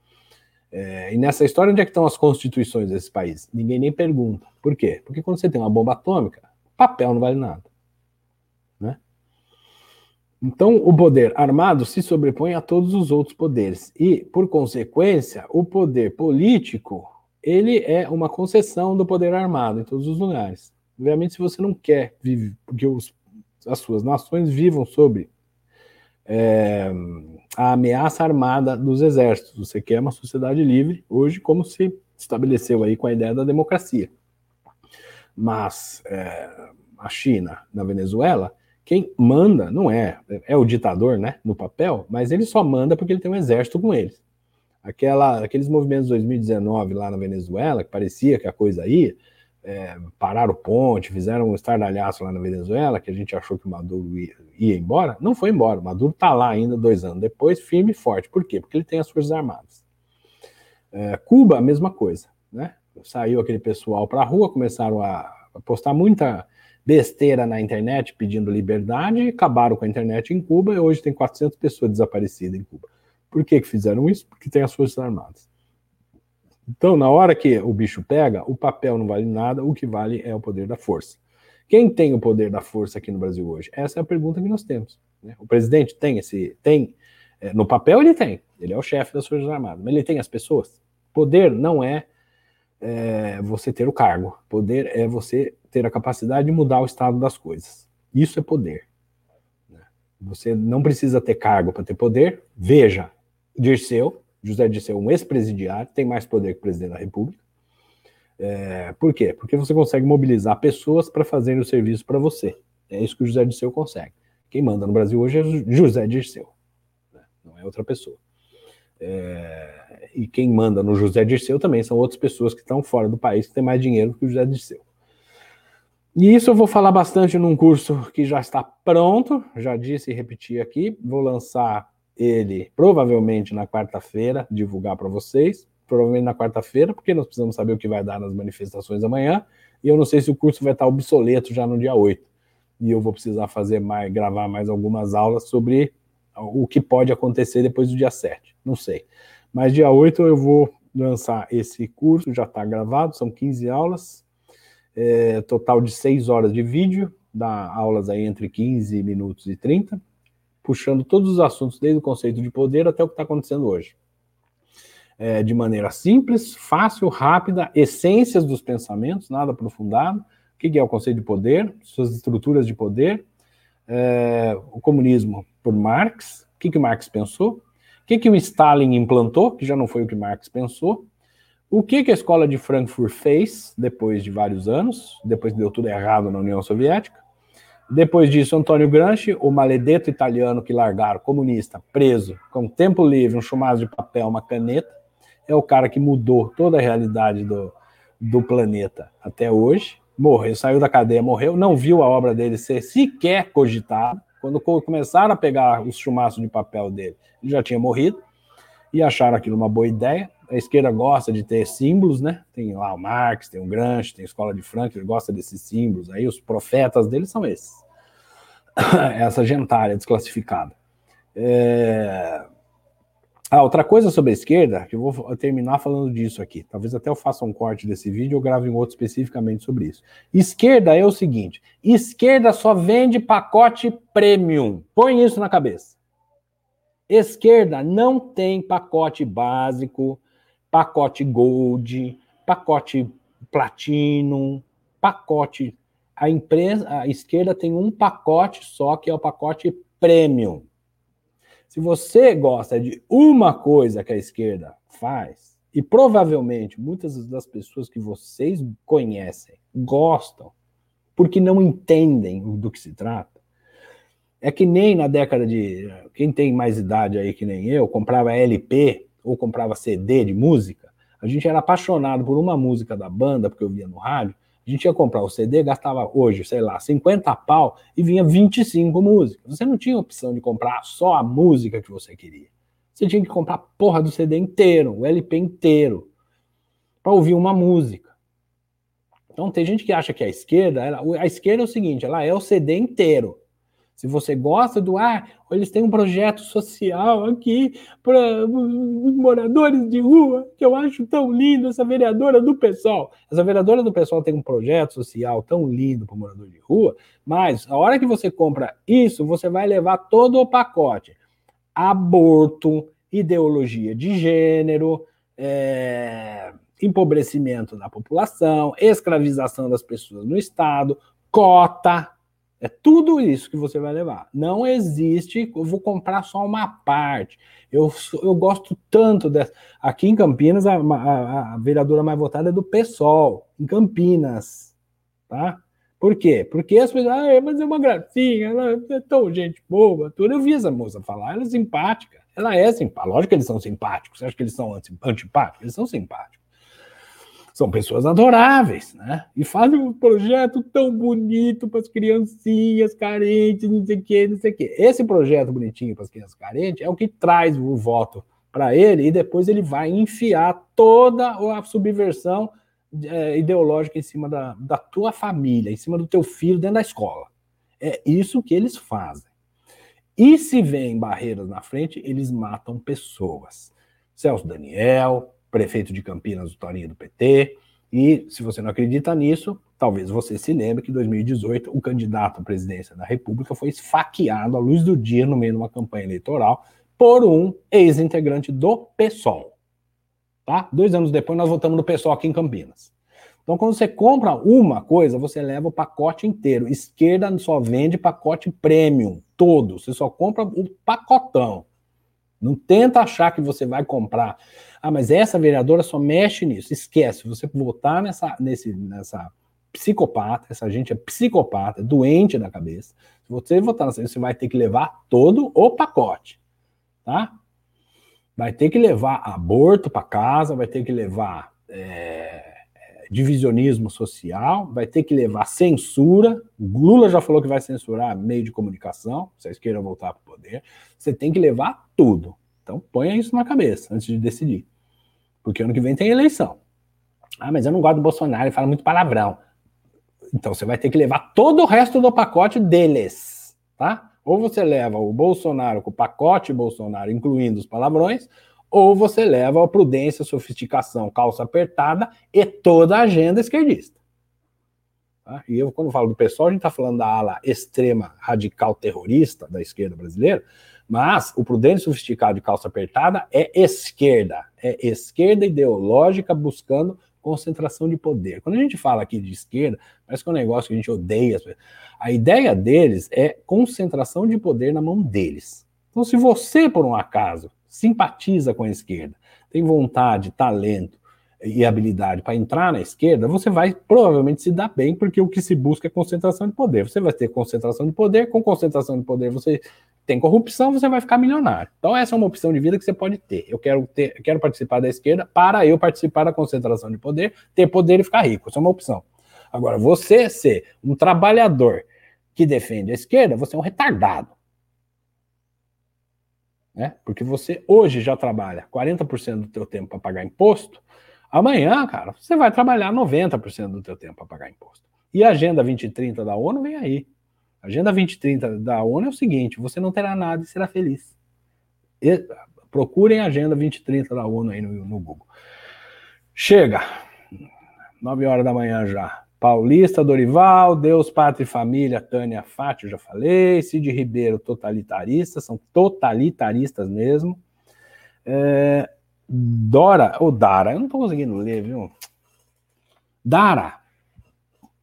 É, e nessa história, onde é que estão as constituições desses países? Ninguém nem pergunta. Por quê? Porque quando você tem uma bomba atômica, papel não vale nada. Né? Então, o poder armado se sobrepõe a todos os outros poderes. E, por consequência, o poder político ele é uma concessão do poder armado em todos os lugares. Obviamente, se você não quer viver, porque os, as suas nações vivam sob é, a ameaça armada dos exércitos, você quer uma sociedade livre, hoje, como se estabeleceu aí com a ideia da democracia. Mas é, a China, na Venezuela, quem manda não é, é o ditador, né, no papel, mas ele só manda porque ele tem um exército com eles. Aquela, aqueles movimentos de 2019 lá na Venezuela, que parecia que a coisa ia, é, pararam o ponte, fizeram um estardalhaço lá na Venezuela, que a gente achou que o Maduro ia, ia embora, não foi embora. O Maduro está lá ainda dois anos depois, firme e forte. Por quê? Porque ele tem as Forças Armadas. É, Cuba, a mesma coisa. Né? Saiu aquele pessoal para a rua, começaram a, postar muita besteira na internet pedindo liberdade, acabaram com a internet em Cuba e hoje tem 400 pessoas desaparecidas em Cuba. Por que, que fizeram isso? Porque tem as Forças Armadas. Então, na hora que o bicho pega, o papel não vale nada, o que vale é o poder da força. Quem tem o poder da força aqui no Brasil hoje? Essa é a pergunta que nós temos. Né? O presidente tem esse. tem é, No papel ele tem, ele é o chefe das Forças Armadas, mas ele tem as pessoas. Poder não é, é você ter o cargo, poder é você ter a capacidade de mudar o estado das coisas. Isso é poder. Né? Você não precisa ter cargo para ter poder. Veja, Dirceu, José Dirceu, um ex-presidiário, tem mais poder que o presidente da República. É, por quê? Porque você consegue mobilizar pessoas para fazerem o serviço para você. É isso que o José Dirceu consegue. Quem manda no Brasil hoje é José Dirceu, né? não é outra pessoa. É, e quem manda no José Dirceu também são outras pessoas que estão fora do país que têm mais dinheiro que o José Dirceu. E isso eu vou falar bastante num curso que já está pronto, já disse e repeti aqui. Vou lançar ele provavelmente na quarta-feira, divulgar para vocês. Provavelmente na quarta-feira, porque nós precisamos saber o que vai dar nas manifestações amanhã. E eu não sei se o curso vai estar obsoleto já no dia 8. E eu vou precisar fazer mais, gravar mais algumas aulas sobre o que pode acontecer depois do dia 7. Não sei. Mas dia 8 eu vou lançar esse curso, já está gravado, são 15 aulas é, total de 6 horas de vídeo, dá aulas aí entre 15 minutos e 30, puxando todos os assuntos, desde o conceito de poder até o que está acontecendo hoje. É, de maneira simples, fácil, rápida, essências dos pensamentos, nada aprofundado. O que é o conceito de poder, suas estruturas de poder, é, o comunismo por Marx, o que, que Marx pensou, o que, que o Stalin implantou, que já não foi o que Marx pensou, o que, que a escola de Frankfurt fez depois de vários anos, depois deu tudo errado na União Soviética? Depois disso, Antônio Gramsci, o maledeto italiano que largaram, comunista, preso, com tempo livre, um chumaço de papel, uma caneta, é o cara que mudou toda a realidade do, do planeta até hoje. Morreu, saiu da cadeia, morreu, não viu a obra dele ser sequer cogitada. Quando começaram a pegar os chumaços de papel dele, ele já tinha morrido e acharam aquilo uma boa ideia a esquerda gosta de ter símbolos, né? Tem lá o Marx, tem o Gramsci, tem a Escola de Frankfurt, gosta desses símbolos. Aí os profetas deles são esses. Essa gentalha desclassificada. É... Ah, outra coisa sobre a esquerda, que eu vou terminar falando disso aqui. Talvez até eu faça um corte desse vídeo ou grave um outro especificamente sobre isso. Esquerda é o seguinte: esquerda só vende pacote premium. Põe isso na cabeça. Esquerda não tem pacote básico, pacote Gold, pacote Platinum, pacote. A empresa, a esquerda tem um pacote só, que é o pacote Premium. Se você gosta de uma coisa que a esquerda faz, e provavelmente muitas das pessoas que vocês conhecem gostam, porque não entendem do que se trata, é que nem na década de. Quem tem mais idade aí que nem eu, comprava LP ou comprava CD de música, a gente era apaixonado por uma música da banda, porque eu via no rádio, a gente ia comprar o CD, gastava hoje, sei lá, 50 pau e vinha 25 músicas. Você não tinha opção de comprar só a música que você queria. Você tinha que comprar a porra do CD inteiro, o LP inteiro, para ouvir uma música. Então tem gente que acha que a esquerda, ela, a esquerda é o seguinte, ela é o CD inteiro. Se você gosta do ar, eles têm um projeto social aqui para os moradores de rua, que eu acho tão lindo, essa vereadora do pessoal. Essa vereadora do pessoal tem um projeto social tão lindo para o morador de rua, mas a hora que você compra isso, você vai levar todo o pacote. Aborto, ideologia de gênero, é, empobrecimento da população, escravização das pessoas no Estado, cota, é tudo isso que você vai levar. Não existe, eu vou comprar só uma parte. Eu, eu gosto tanto dessa. Aqui em Campinas, a, a, a vereadora mais votada é do PSOL, em Campinas. Tá? Por quê? Porque as pessoas, ah, mas é uma gracinha, ela é tão gente boa, tudo. Eu vi essa moça falar, ela é simpática. Ela é simpática. Lógico que eles são simpáticos. Você acha que eles são antipáticos? Eles são simpáticos são pessoas adoráveis, né? E fazem um projeto tão bonito para as criancinhas carentes, não sei o quê, não sei o quê. Esse projeto bonitinho para as crianças carentes é o que traz o voto para ele e depois ele vai enfiar toda a subversão é, ideológica em cima da, da tua família, em cima do teu filho dentro da escola. É isso que eles fazem. E se vem barreiras na frente, eles matam pessoas. Celso Daniel, prefeito de Campinas, o Torinho do PT. E se você não acredita nisso, talvez você se lembre que em 2018 o candidato à presidência da República foi esfaqueado à luz do dia no meio de uma campanha eleitoral por um ex-integrante do PSOL. Tá? Dois anos depois nós votamos no PSOL aqui em Campinas. Então, quando você compra uma coisa, você leva o pacote inteiro. Esquerda só vende pacote premium, todo. Você só compra o pacotão. Não tenta achar que você vai comprar. Ah, mas essa vereadora só mexe nisso. Esquece. Você votar nessa, nesse, nessa psicopata, essa gente é psicopata, doente da cabeça. Se você votar nessa você vai ter que levar todo o pacote, tá? Vai ter que levar aborto para casa, vai ter que levar é, divisionismo social, vai ter que levar censura. Lula já falou que vai censurar meio de comunicação, se a esquerda voltar para o poder. Você tem que levar tudo. Então ponha isso na cabeça antes de decidir. Porque ano que vem tem eleição. Ah, mas eu não gosto do Bolsonaro, ele fala muito palavrão. Então você vai ter que levar todo o resto do pacote deles, tá? Ou você leva o Bolsonaro com o pacote Bolsonaro, incluindo os palavrões, ou você leva a prudência, sofisticação, calça apertada e toda a agenda esquerdista. Tá? E eu, quando falo do pessoal, a gente está falando da ala extrema, radical, terrorista da esquerda brasileira, mas o prudente sofisticado de calça apertada é esquerda, é esquerda ideológica buscando concentração de poder. Quando a gente fala aqui de esquerda, parece que é um negócio que a gente odeia. A ideia deles é concentração de poder na mão deles. Então, se você, por um acaso, simpatiza com a esquerda, tem vontade, talento e habilidade para entrar na esquerda, você vai provavelmente se dar bem, porque o que se busca é concentração de poder. Você vai ter concentração de poder, com concentração de poder você tem corrupção, você vai ficar milionário. Então essa é uma opção de vida que você pode ter. Eu quero ter, eu quero participar da esquerda para eu participar da concentração de poder, ter poder e ficar rico. Isso é uma opção. Agora, você ser um trabalhador que defende a esquerda, você é um retardado. Né? Porque você hoje já trabalha 40% do teu tempo para pagar imposto, amanhã, cara, você vai trabalhar 90% do teu tempo para pagar imposto. E a Agenda 2030 da ONU vem aí. A Agenda 2030 da ONU é o seguinte: você não terá nada e será feliz. E, procurem a Agenda 2030 da ONU aí no, no Google. Chega, 9 horas da manhã já. Paulista, Dorival, Deus, Pátria e Família, Tânia Fátio, já falei. Cid Ribeiro, totalitarista, são totalitaristas mesmo. É, Dora, ou Dara, eu não estou conseguindo ler, viu? Dara,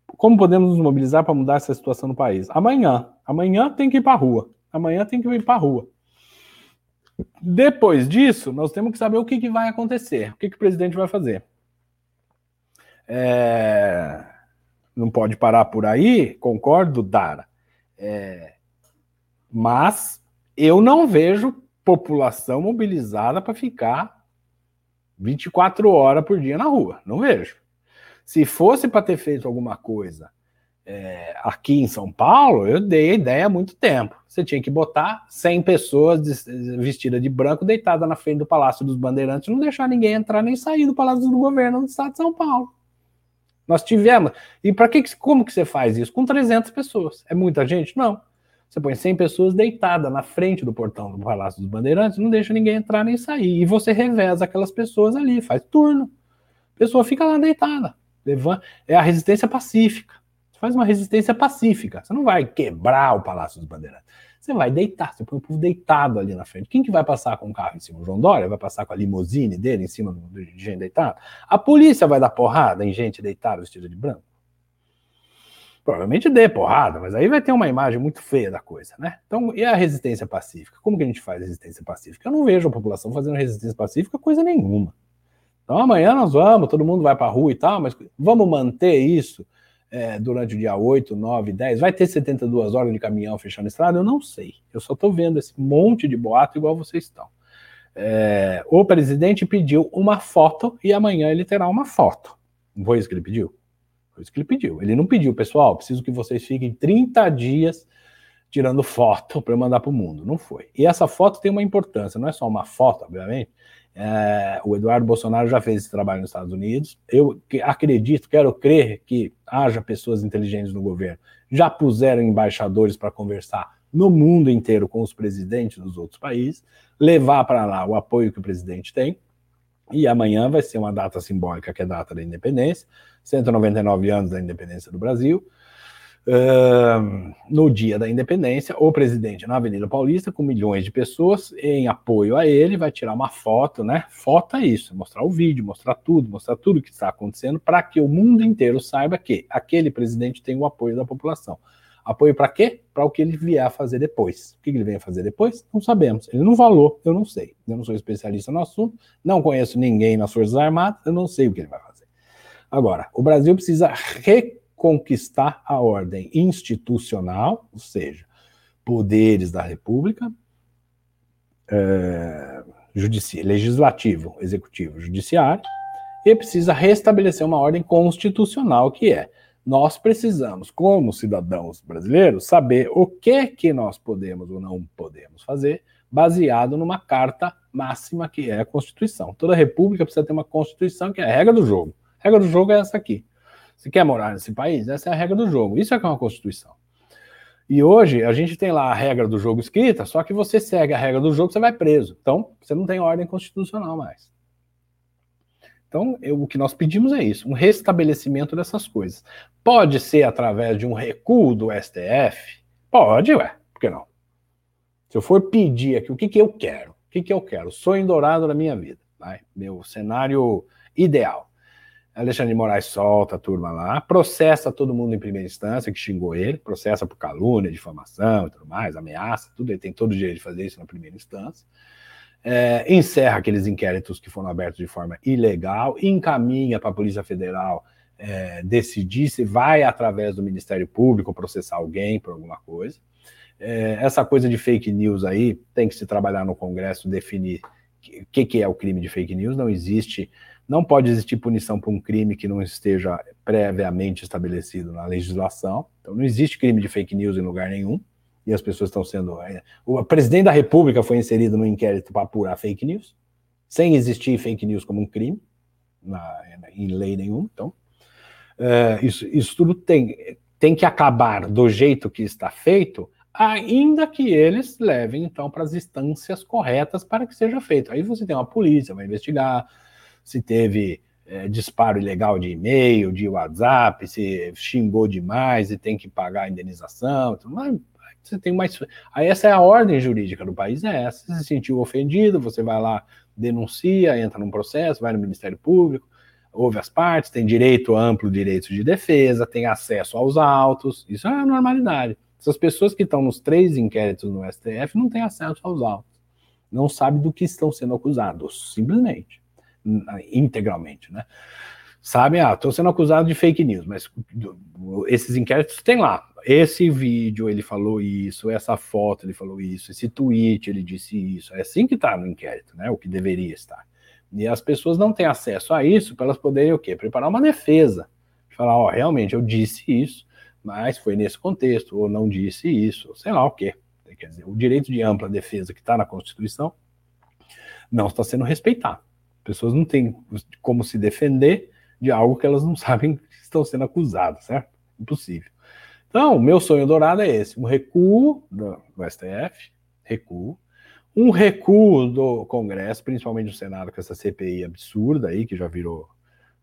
como podemos nos mobilizar para mudar essa situação no país? Amanhã. Amanhã tem que ir para a rua. Amanhã tem que ir para a rua. Depois disso, nós temos que saber o que, que vai acontecer, o que, que o presidente vai fazer. É... Não pode parar por aí, concordo, Dara. É... Mas eu não vejo população mobilizada para ficar 24 horas por dia na rua. Não vejo. Se fosse para ter feito alguma coisa é, aqui em São Paulo, eu dei a ideia há muito tempo. Você tinha que botar 100 pessoas vestidas de branco deitada na frente do Palácio dos Bandeirantes, não deixar ninguém entrar nem sair do Palácio do Governo do Estado de São Paulo. Nós tivemos. E para que como que você faz isso? Com 300 pessoas. É muita gente? Não. Você põe 100 pessoas deitadas na frente do portão do Palácio dos Bandeirantes, não deixa ninguém entrar nem sair. E você reveza aquelas pessoas ali, faz turno. A pessoa fica lá deitada. Levanta, é a resistência pacífica. Você faz uma resistência pacífica. Você não vai quebrar o Palácio dos Bandeirantes. Você vai deitar, você põe o povo deitado ali na frente. Quem que vai passar com o carro em cima? O João Dória vai passar com a limusine dele em cima de gente deitada? A polícia vai dar porrada em gente deitada vestida de branco? Provavelmente dê porrada, mas aí vai ter uma imagem muito feia da coisa, né? Então, e a resistência pacífica? Como que a gente faz resistência pacífica? Eu não vejo a população fazendo resistência pacífica coisa nenhuma. Então amanhã nós vamos, todo mundo vai para a rua e tal, mas vamos manter isso é, durante o dia 8, 9, 10? Vai ter 72 horas de caminhão fechando a estrada? Eu não sei. Eu só estou vendo esse monte de boato igual vocês estão. É, o presidente pediu uma foto e amanhã ele terá uma foto. Não foi isso que ele pediu? Foi isso que ele pediu. Ele não pediu, pessoal, preciso que vocês fiquem 30 dias tirando foto para mandar para o mundo. Não foi. E essa foto tem uma importância, não é só uma foto, obviamente, é, o Eduardo Bolsonaro já fez esse trabalho nos Estados Unidos. Eu acredito, quero crer que haja pessoas inteligentes no governo. Já puseram embaixadores para conversar no mundo inteiro com os presidentes dos outros países, levar para lá o apoio que o presidente tem. E amanhã vai ser uma data simbólica, que é a data da independência, 199 anos da independência do Brasil no dia da independência, o presidente na Avenida Paulista, com milhões de pessoas em apoio a ele, vai tirar uma foto, né? Foto é isso, mostrar o vídeo, mostrar tudo, mostrar tudo o que está acontecendo, para que o mundo inteiro saiba que aquele presidente tem o apoio da população. Apoio para quê? Para o que ele vier a fazer depois. O que ele vem a fazer depois? Não sabemos. Ele não falou, eu não sei. Eu não sou especialista no assunto, não conheço ninguém nas Forças Armadas, eu não sei o que ele vai fazer. Agora, o Brasil precisa conquistar a ordem institucional, ou seja, poderes da República, é, legislativo, executivo, judiciário, e precisa restabelecer uma ordem constitucional que é nós precisamos, como cidadãos brasileiros, saber o que que nós podemos ou não podemos fazer, baseado numa carta máxima que é a Constituição. Toda república precisa ter uma Constituição que é a regra do jogo. A regra do jogo é essa aqui. Você quer morar nesse país? Essa é a regra do jogo. Isso é que é uma Constituição. E hoje a gente tem lá a regra do jogo escrita, só que você segue a regra do jogo, você vai preso. Então, você não tem ordem constitucional mais. Então, eu, o que nós pedimos é isso, um restabelecimento dessas coisas. Pode ser através de um recuo do STF? Pode, ué, por que não? Se eu for pedir aqui o que, que eu quero, o que, que eu quero, sonho dourado da minha vida, vai, meu cenário ideal. Alexandre de Moraes solta a turma lá, processa todo mundo em primeira instância que xingou ele, processa por calúnia, difamação e tudo mais, ameaça, tudo, ele tem todo o direito de fazer isso na primeira instância é, encerra aqueles inquéritos que foram abertos de forma ilegal, encaminha para a Polícia Federal é, decidir se vai, através do Ministério Público, processar alguém por alguma coisa. É, essa coisa de fake news aí tem que se trabalhar no Congresso, definir o que, que é o crime de fake news. Não existe, não pode existir punição por um crime que não esteja previamente estabelecido na legislação. Então, não existe crime de fake news em lugar nenhum e as pessoas estão sendo. É, o presidente da República foi inserido no inquérito para apurar fake news, sem existir fake news como um crime, na, em lei nenhuma. Então, é, isso, isso tudo tem, tem que acabar do jeito que está feito, ainda que eles levem então para as instâncias corretas para que seja feito. Aí você tem uma polícia, vai investigar se teve é, disparo ilegal de e-mail, de WhatsApp, se xingou demais e tem que pagar a indenização. Então, você tem mais. Aí essa é a ordem jurídica do país, é essa. Você se sentiu ofendido, você vai lá, denuncia, entra num processo, vai no Ministério Público, ouve as partes, tem direito amplo direito de defesa, tem acesso aos autos. Isso é a normalidade. Essas pessoas que estão nos três inquéritos no STF não têm acesso aos autos. Não sabem do que estão sendo acusados, simplesmente, integralmente, né? Sabem, ah, estou sendo acusado de fake news, mas esses inquéritos tem lá esse vídeo ele falou isso, essa foto ele falou isso, esse tweet ele disse isso. É assim que está no inquérito, né? O que deveria estar. E as pessoas não têm acesso a isso para elas poderem o quê? Preparar uma defesa. Falar, ó, realmente eu disse isso, mas foi nesse contexto, ou não disse isso, sei lá o quê. Quer dizer, o direito de ampla defesa que está na Constituição não está sendo respeitado. As pessoas não têm como se defender de algo que elas não sabem que estão sendo acusadas, certo? Impossível. Então, meu sonho dourado é esse: um recuo do, STF, recuo, um recuo do Congresso, principalmente do Senado, com essa CPI absurda aí, que já virou.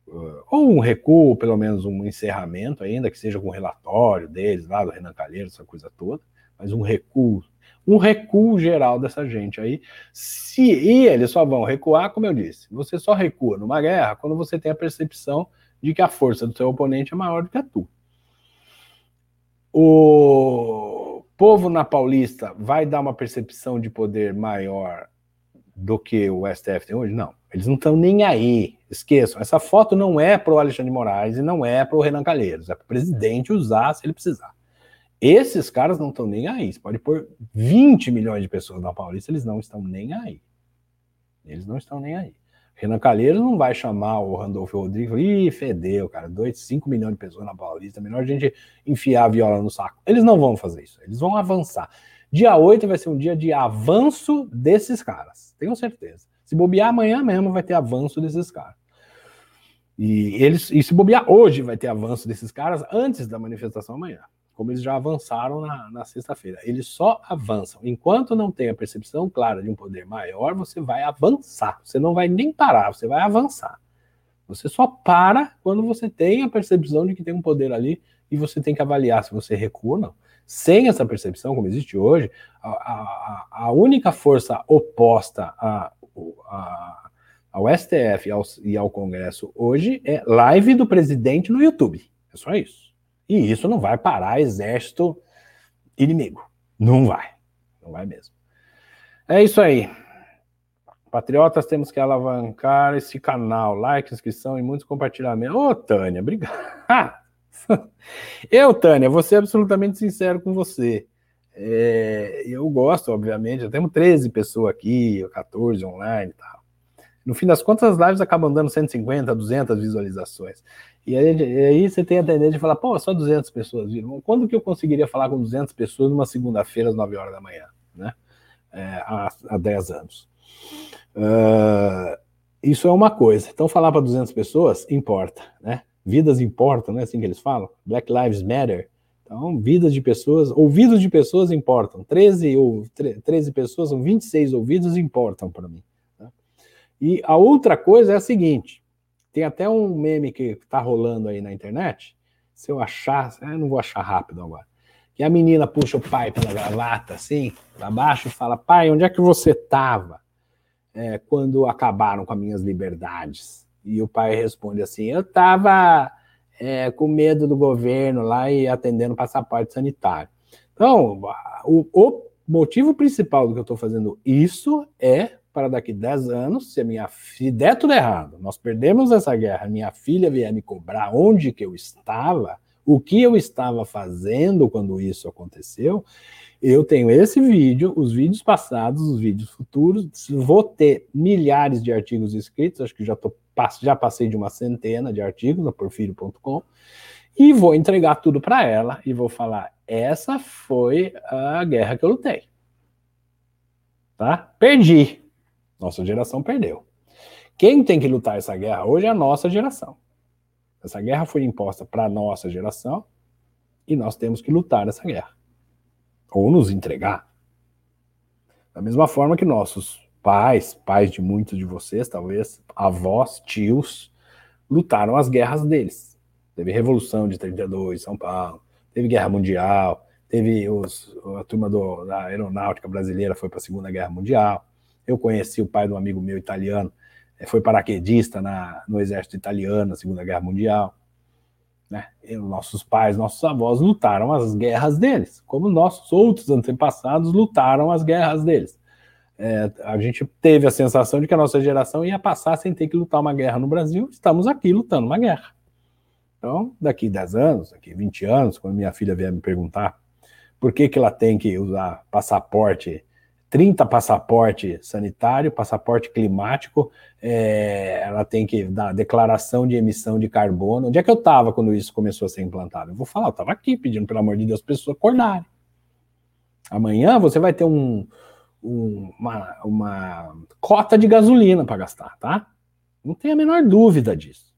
Uh, ou um recuo, pelo menos um encerramento, ainda que seja com relatório deles, lá do Renan Calheiro, essa coisa toda, mas um recuo, um recuo geral dessa gente aí. Se, e eles só vão recuar, como eu disse, você só recua numa guerra quando você tem a percepção de que a força do seu oponente é maior do que a tua. O povo na Paulista vai dar uma percepção de poder maior do que o STF tem hoje? Não. Eles não estão nem aí. Esqueçam. Essa foto não é para o Alexandre Moraes e não é para o Renan Calheiros. É para o presidente usar se ele precisar. Esses caras não estão nem aí. Você pode pôr 20 milhões de pessoas na Paulista, eles não estão nem aí. Eles não estão nem aí. Renan Calheiros não vai chamar o Randolfo Rodrigues e fedeu, cara, 2, 5 milhões de pessoas na Paulista, melhor a gente enfiar a viola no saco. Eles não vão fazer isso, eles vão avançar. Dia 8 vai ser um dia de avanço desses caras, tenho certeza. Se bobear amanhã mesmo vai ter avanço desses caras. E eles, e se bobear hoje vai ter avanço desses caras antes da manifestação amanhã como eles já avançaram na, na sexta-feira. Eles só avançam. Enquanto não tem a percepção clara de um poder maior, você vai avançar. Você não vai nem parar, você vai avançar. Você só para quando você tem a percepção de que tem um poder ali e você tem que avaliar se você recua ou não. Sem essa percepção, como existe hoje, a, a, a única força oposta a, a, ao STF e ao, e ao Congresso hoje é live do presidente no YouTube. É só isso. E isso não vai parar exército inimigo. Não vai. Não vai mesmo. É isso aí. Patriotas, temos que alavancar esse canal. Like, inscrição e muitos compartilhamentos. Ô, Tânia, obrigado. eu, Tânia, vou ser absolutamente sincero com você. É, eu gosto, obviamente, eu tenho 13 pessoas aqui, 14 online e tal. No fim das contas, as lives acabam dando 150, 200 visualizações. E aí, aí, você tem a tendência de falar, pô, só 200 pessoas viram. Quando que eu conseguiria falar com 200 pessoas numa segunda-feira às 9 horas da manhã? Né? É, há, há 10 anos. Uh, isso é uma coisa. Então, falar para 200 pessoas importa, né? Vidas importam, né? Assim que eles falam. Black Lives Matter. Então, vidas de pessoas, ouvidos de pessoas importam. 13, ou, 13 pessoas, são 26 ouvidos importam para mim. Tá? E a outra coisa é a seguinte: tem até um meme que está rolando aí na internet. Se eu achar, eu não vou achar rápido agora. Que a menina puxa o pai pela gravata, assim, para baixo, e fala: Pai, onde é que você estava? é, quando acabaram com as minhas liberdades? E o pai responde assim: Eu estava é, com medo do governo lá e atendendo passaporte sanitário. Então, o, o motivo principal do que eu estou fazendo isso é para daqui 10 anos, se minha se der tudo errado, nós perdemos essa guerra, minha filha vier me cobrar onde que eu estava, o que eu estava fazendo quando isso aconteceu, eu tenho esse vídeo, os vídeos passados, os vídeos futuros. Vou ter milhares de artigos escritos, acho que já, tô, já passei de uma centena de artigos na porfírio.com. E vou entregar tudo para ela e vou falar: essa foi a guerra que eu lutei. Tá? Perdi. Nossa geração perdeu. Quem tem que lutar essa guerra hoje é a nossa geração. Essa guerra foi imposta para a nossa geração e nós temos que lutar essa guerra ou nos entregar. Da mesma forma que nossos pais, pais de muitos de vocês, talvez, avós, tios, lutaram as guerras deles. Teve Revolução de 32 em São Paulo, teve Guerra Mundial, teve os, a turma do, da aeronáutica brasileira foi para a Segunda Guerra Mundial. Eu conheci o pai de um amigo meu italiano, eh, foi paraquedista na, no exército italiano na Segunda Guerra Mundial. Né? nossos pais, nossos avós lutaram as guerras deles, como nossos outros antepassados lutaram as guerras deles. É, a gente teve a sensação de que a nossa geração ia passar sem ter que lutar uma guerra no Brasil, estamos aqui lutando uma guerra. Então, daqui 10 anos, daqui 20 anos, quando minha filha vier me perguntar por que, que ela tem que usar passaporte 30 passaporte sanitário, passaporte climático, é, ela tem que dar declaração de emissão de carbono. Onde é que eu estava quando isso começou a ser implantado? Eu vou falar, eu estava aqui pedindo, pelo amor de Deus, pessoas acordarem. Amanhã você vai ter um, um, uma, uma cota de gasolina para gastar, tá? Não tem a menor dúvida disso.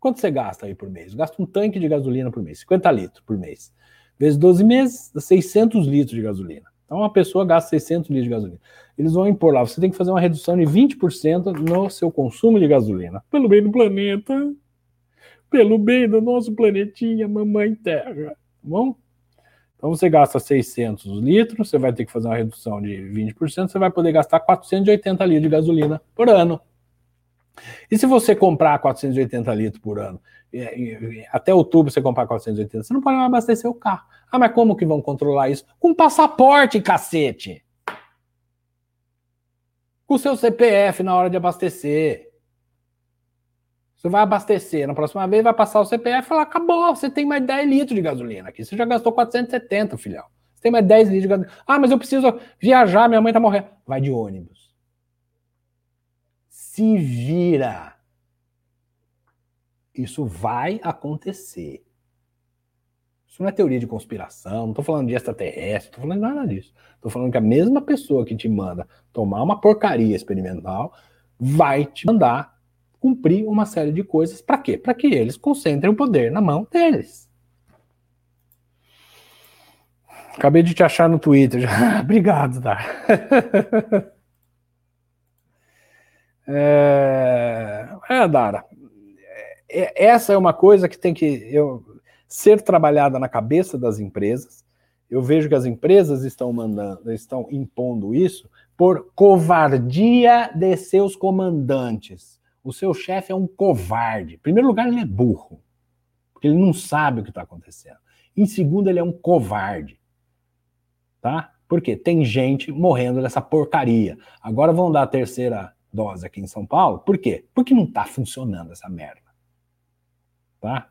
Quanto você gasta aí por mês? Gasta um tanque de gasolina por mês, 50 litros por mês. Vezes 12 meses, 600 litros de gasolina. Então, uma pessoa gasta 600 litros de gasolina. Eles vão impor lá, você tem que fazer uma redução de 20% no seu consumo de gasolina. Pelo bem do planeta, pelo bem do nosso planetinha, mamãe terra. Tá bom? Então, você gasta 600 litros, você vai ter que fazer uma redução de 20%, você vai poder gastar 480 litros de gasolina por ano. E se você comprar 480 litros por ano, até outubro você comprar 480, você não pode mais abastecer o carro. Ah, mas como que vão controlar isso? Com passaporte, cacete! Com seu CPF na hora de abastecer. Você vai abastecer, na próxima vez vai passar o CPF e falar: acabou, você tem mais 10 litros de gasolina aqui. Você já gastou 470, filhão. Você tem mais 10 litros de gasolina. Ah, mas eu preciso viajar, minha mãe tá morrendo. Vai de ônibus se vira. Isso vai acontecer. Isso não é teoria de conspiração, não estou falando de extraterrestre, estou falando nada disso. Estou falando que a mesma pessoa que te manda tomar uma porcaria experimental vai te mandar cumprir uma série de coisas. Para quê? Para que eles concentrem o poder na mão deles. Acabei de te achar no Twitter. Obrigado, Dar. É, é Dara, essa é uma coisa que tem que eu, ser trabalhada na cabeça das empresas. Eu vejo que as empresas estão mandando, estão impondo isso por covardia de seus comandantes. O seu chefe é um covarde. Em primeiro lugar, ele é burro, porque ele não sabe o que está acontecendo. Em segundo, ele é um covarde, tá? Porque tem gente morrendo dessa porcaria. Agora vão dar a terceira dose aqui em São Paulo. Por quê? Porque não está funcionando essa merda. Tá?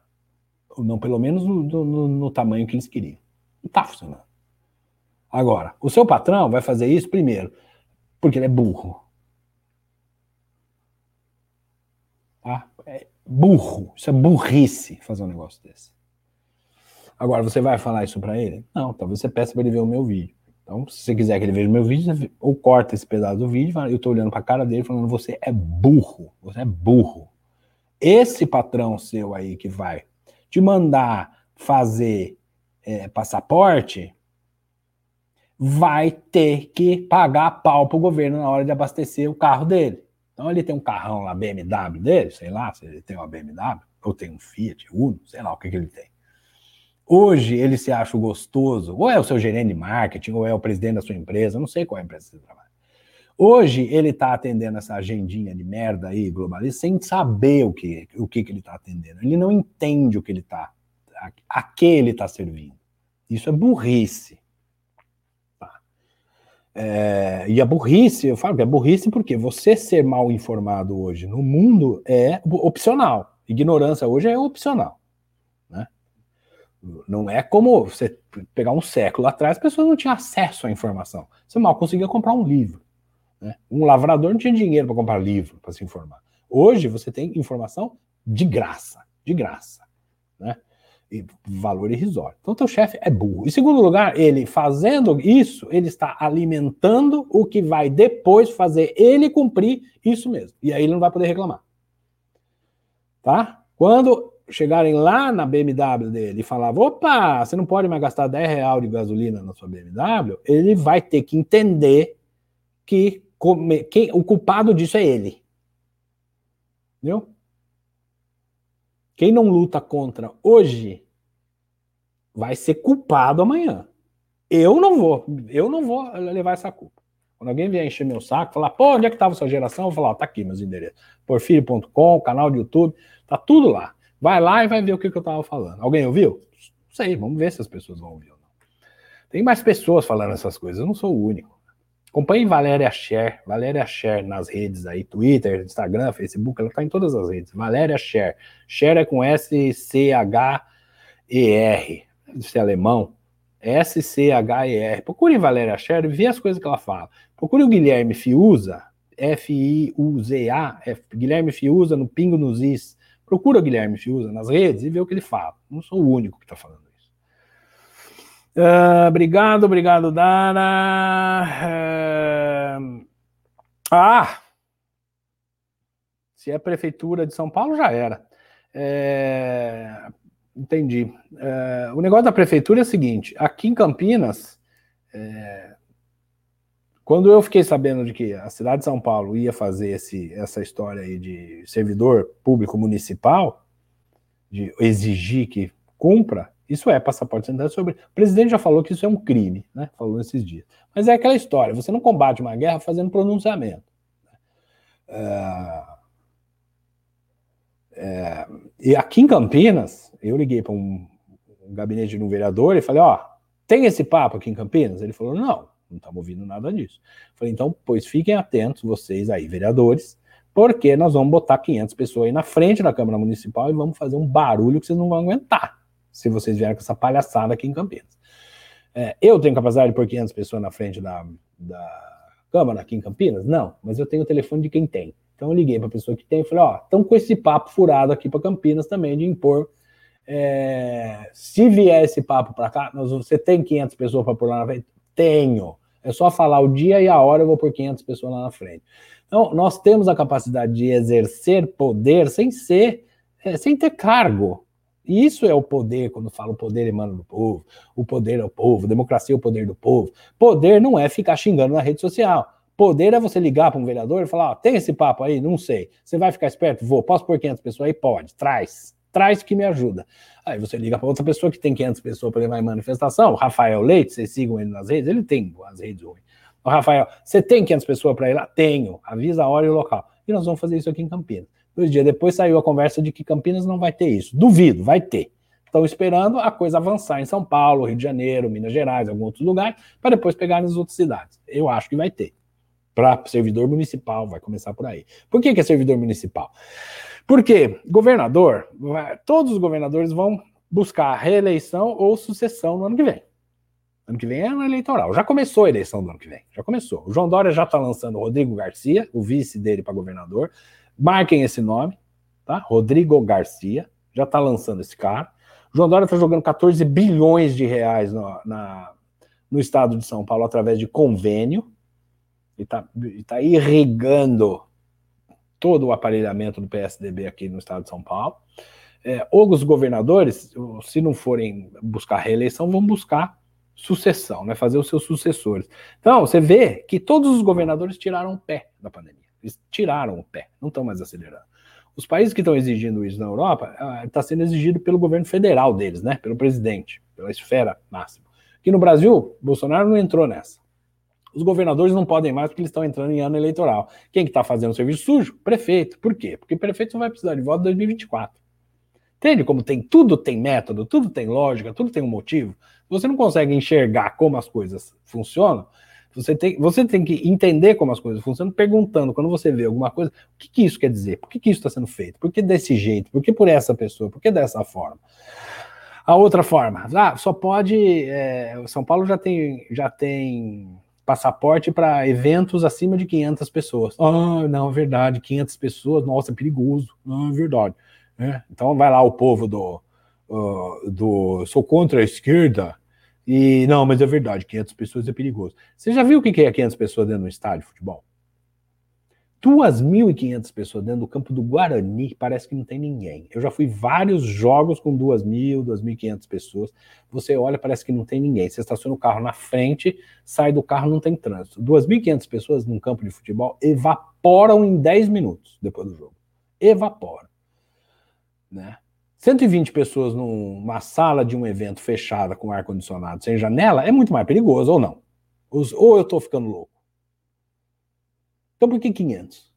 Não, pelo menos no, no, no tamanho que eles queriam. Não está funcionando. Agora, o seu patrão vai fazer isso primeiro, porque ele é burro. Tá? É burro. Isso é burrice fazer um negócio desse. Agora, você vai falar isso para ele? Não, talvez você peça para ele ver o meu vídeo. Então, se você quiser que ele veja o meu vídeo, ou corta esse pedaço do vídeo, eu estou olhando para a cara dele falando: você é burro, você é burro. Esse patrão seu aí que vai te mandar fazer é, passaporte, vai ter que pagar pau pro governo na hora de abastecer o carro dele. Então ele tem um carrão lá, BMW dele, sei lá, se ele tem uma BMW, ou tem um Fiat Uno, sei lá o que, que ele tem. Hoje ele se acha gostoso, ou é o seu gerente de marketing, ou é o presidente da sua empresa, não sei qual é a empresa que você trabalha. Hoje ele está atendendo essa agendinha de merda aí, globalista, sem saber o que, o que, que ele está atendendo. Ele não entende o que ele está, a, a que ele está servindo. Isso é burrice. Tá. É, e a burrice, eu falo que é burrice porque você ser mal informado hoje no mundo é opcional. Ignorância hoje é opcional. Não é como você pegar um século atrás, as pessoas não tinham acesso à informação. Você mal conseguia comprar um livro. Né? Um lavrador não tinha dinheiro para comprar livro para se informar. Hoje você tem informação de graça, de graça, né? E valor irrisório. Então, teu chefe é burro. Em segundo lugar, ele fazendo isso, ele está alimentando o que vai depois fazer ele cumprir isso mesmo. E aí ele não vai poder reclamar. Tá? Quando chegarem lá na BMW dele e falar, opa, você não pode mais gastar 10 reais de gasolina na sua BMW, ele vai ter que entender que come, quem, o culpado disso é ele. Entendeu? Quem não luta contra hoje vai ser culpado amanhã. Eu não vou, eu não vou levar essa culpa. Quando alguém vier encher meu saco, falar, pô, onde é que estava sua geração? Eu vou falar, ó, tá aqui meus endereços. Porfírio.com, canal do YouTube, tá tudo lá. Vai lá e vai ver o que, que eu estava falando. Alguém ouviu? Não sei, vamos ver se as pessoas vão ouvir ou não. Tem mais pessoas falando essas coisas, eu não sou o único. Acompanhe Valéria Share, Valéria Share nas redes aí, Twitter, Instagram, Facebook, ela está em todas as redes. Valéria Share. Share é com S-C-H-E-R. Deve ser alemão. S-C-H-E-R. Procure Valéria Share e vê as coisas que ela fala. Procure o Guilherme Fiuza, F-I-U-Z-A, Guilherme Fiuza no Pingo nos Is. Procura o Guilherme Fiuza nas redes e vê o que ele fala. Não sou o único que está falando isso. Uh, obrigado, obrigado, Dara. Uh, ah! Se é prefeitura de São Paulo, já era. É, entendi. É, o negócio da prefeitura é o seguinte: aqui em Campinas, é, quando eu fiquei sabendo de que a cidade de São Paulo ia fazer esse, essa história aí de servidor público municipal, de exigir que cumpra, isso é passaporte sanitário sobre. O presidente já falou que isso é um crime, né? Falou esses dias. Mas é aquela história: você não combate uma guerra fazendo pronunciamento. É, é, e aqui em Campinas, eu liguei para um, gabinete de um vereador e falei: Ó, tem esse papo aqui em Campinas? Ele falou: Não não estamos ouvindo nada disso. Falei, então, pois fiquem atentos, vocês aí, vereadores, porque nós vamos botar 500 pessoas aí na frente da Câmara Municipal e vamos fazer um barulho que vocês não vão aguentar, se vocês vierem com essa palhaçada aqui em Campinas. É, eu tenho capacidade de pôr 500 pessoas na frente da, da Câmara aqui em Campinas? Não, mas eu tenho o telefone de quem tem. Então eu liguei para a pessoa que tem e falei, ó, estão com esse papo furado aqui para Campinas também de impor é, se vier esse papo para cá, nós, você tem 500 pessoas para pôr lá na frente? Tenho. É só falar o dia e a hora, eu vou por 500 pessoas lá na frente. Então, nós temos a capacidade de exercer poder sem ser, é, sem ter cargo. Isso é o poder, quando falo poder emana do povo, o poder é o povo, democracia é o poder do povo. Poder não é ficar xingando na rede social. Poder é você ligar para um vereador e falar: ó, tem esse papo aí? Não sei. Você vai ficar esperto? Vou. Posso pôr 500 pessoas aí? Pode. Traz traz que me ajuda. Aí você liga para outra pessoa que tem 500 pessoas para levar em manifestação, o Rafael Leite, vocês sigam ele nas redes, ele tem as redes ruins. O Rafael, você tem 500 pessoas para ir lá? Tenho. Avisa a hora e o local. E nós vamos fazer isso aqui em Campinas. Dois dias depois saiu a conversa de que Campinas não vai ter isso. Duvido, vai ter. Estão esperando a coisa avançar em São Paulo, Rio de Janeiro, Minas Gerais, alguns outros lugares, para depois pegar nas outras cidades. Eu acho que vai ter. Para servidor municipal, vai começar por aí. Por que, que é servidor municipal? Porque governador, todos os governadores vão buscar reeleição ou sucessão no ano que vem. Ano que vem é ano eleitoral. Já começou a eleição do ano que vem. Já começou. O João Dória já está lançando o Rodrigo Garcia, o vice dele para governador. Marquem esse nome, tá? Rodrigo Garcia. Já está lançando esse cara. João Dória está jogando 14 bilhões de reais no, na, no estado de São Paulo através de convênio. E está tá irrigando todo o aparelhamento do PSDB aqui no estado de São Paulo. É, os governadores, se não forem buscar reeleição, vão buscar sucessão, né? Fazer os seus sucessores. Então, você vê que todos os governadores tiraram o pé da pandemia. Eles tiraram o pé, não estão mais acelerando. Os países que estão exigindo isso na Europa, está ah, sendo exigido pelo governo federal deles, né? Pelo presidente, pela esfera máxima. Aqui no Brasil, Bolsonaro não entrou nessa. Os governadores não podem mais porque eles estão entrando em ano eleitoral. Quem que está fazendo serviço sujo? Prefeito. Por quê? Porque prefeito não vai precisar de voto em 2024. Entende como tem tudo tem método, tudo tem lógica, tudo tem um motivo? Você não consegue enxergar como as coisas funcionam. Você tem, você tem que entender como as coisas funcionam, perguntando, quando você vê alguma coisa, o que, que isso quer dizer? Por que, que isso está sendo feito? Por que desse jeito? Por que por essa pessoa? Por que dessa forma? A outra forma, ah, só pode. É, São Paulo já tem, já tem passaporte para eventos acima de 500 pessoas. Ah, não, é verdade, 500 pessoas, nossa, é perigoso. É verdade. Né? Então vai lá o povo do, uh, do sou contra a esquerda e não, mas é verdade, 500 pessoas é perigoso. Você já viu o que é 500 pessoas dentro do estádio de futebol? 2.500 pessoas dentro do campo do Guarani, parece que não tem ninguém. Eu já fui vários jogos com 2.000, 2.500 pessoas. Você olha, parece que não tem ninguém. Você estaciona o carro na frente, sai do carro, não tem trânsito. 2.500 pessoas num campo de futebol evaporam em 10 minutos depois do jogo. Evaporam né? 120 pessoas numa sala de um evento fechada com ar-condicionado sem janela é muito mais perigoso, ou não? Ou eu estou ficando louco? Então por que 500?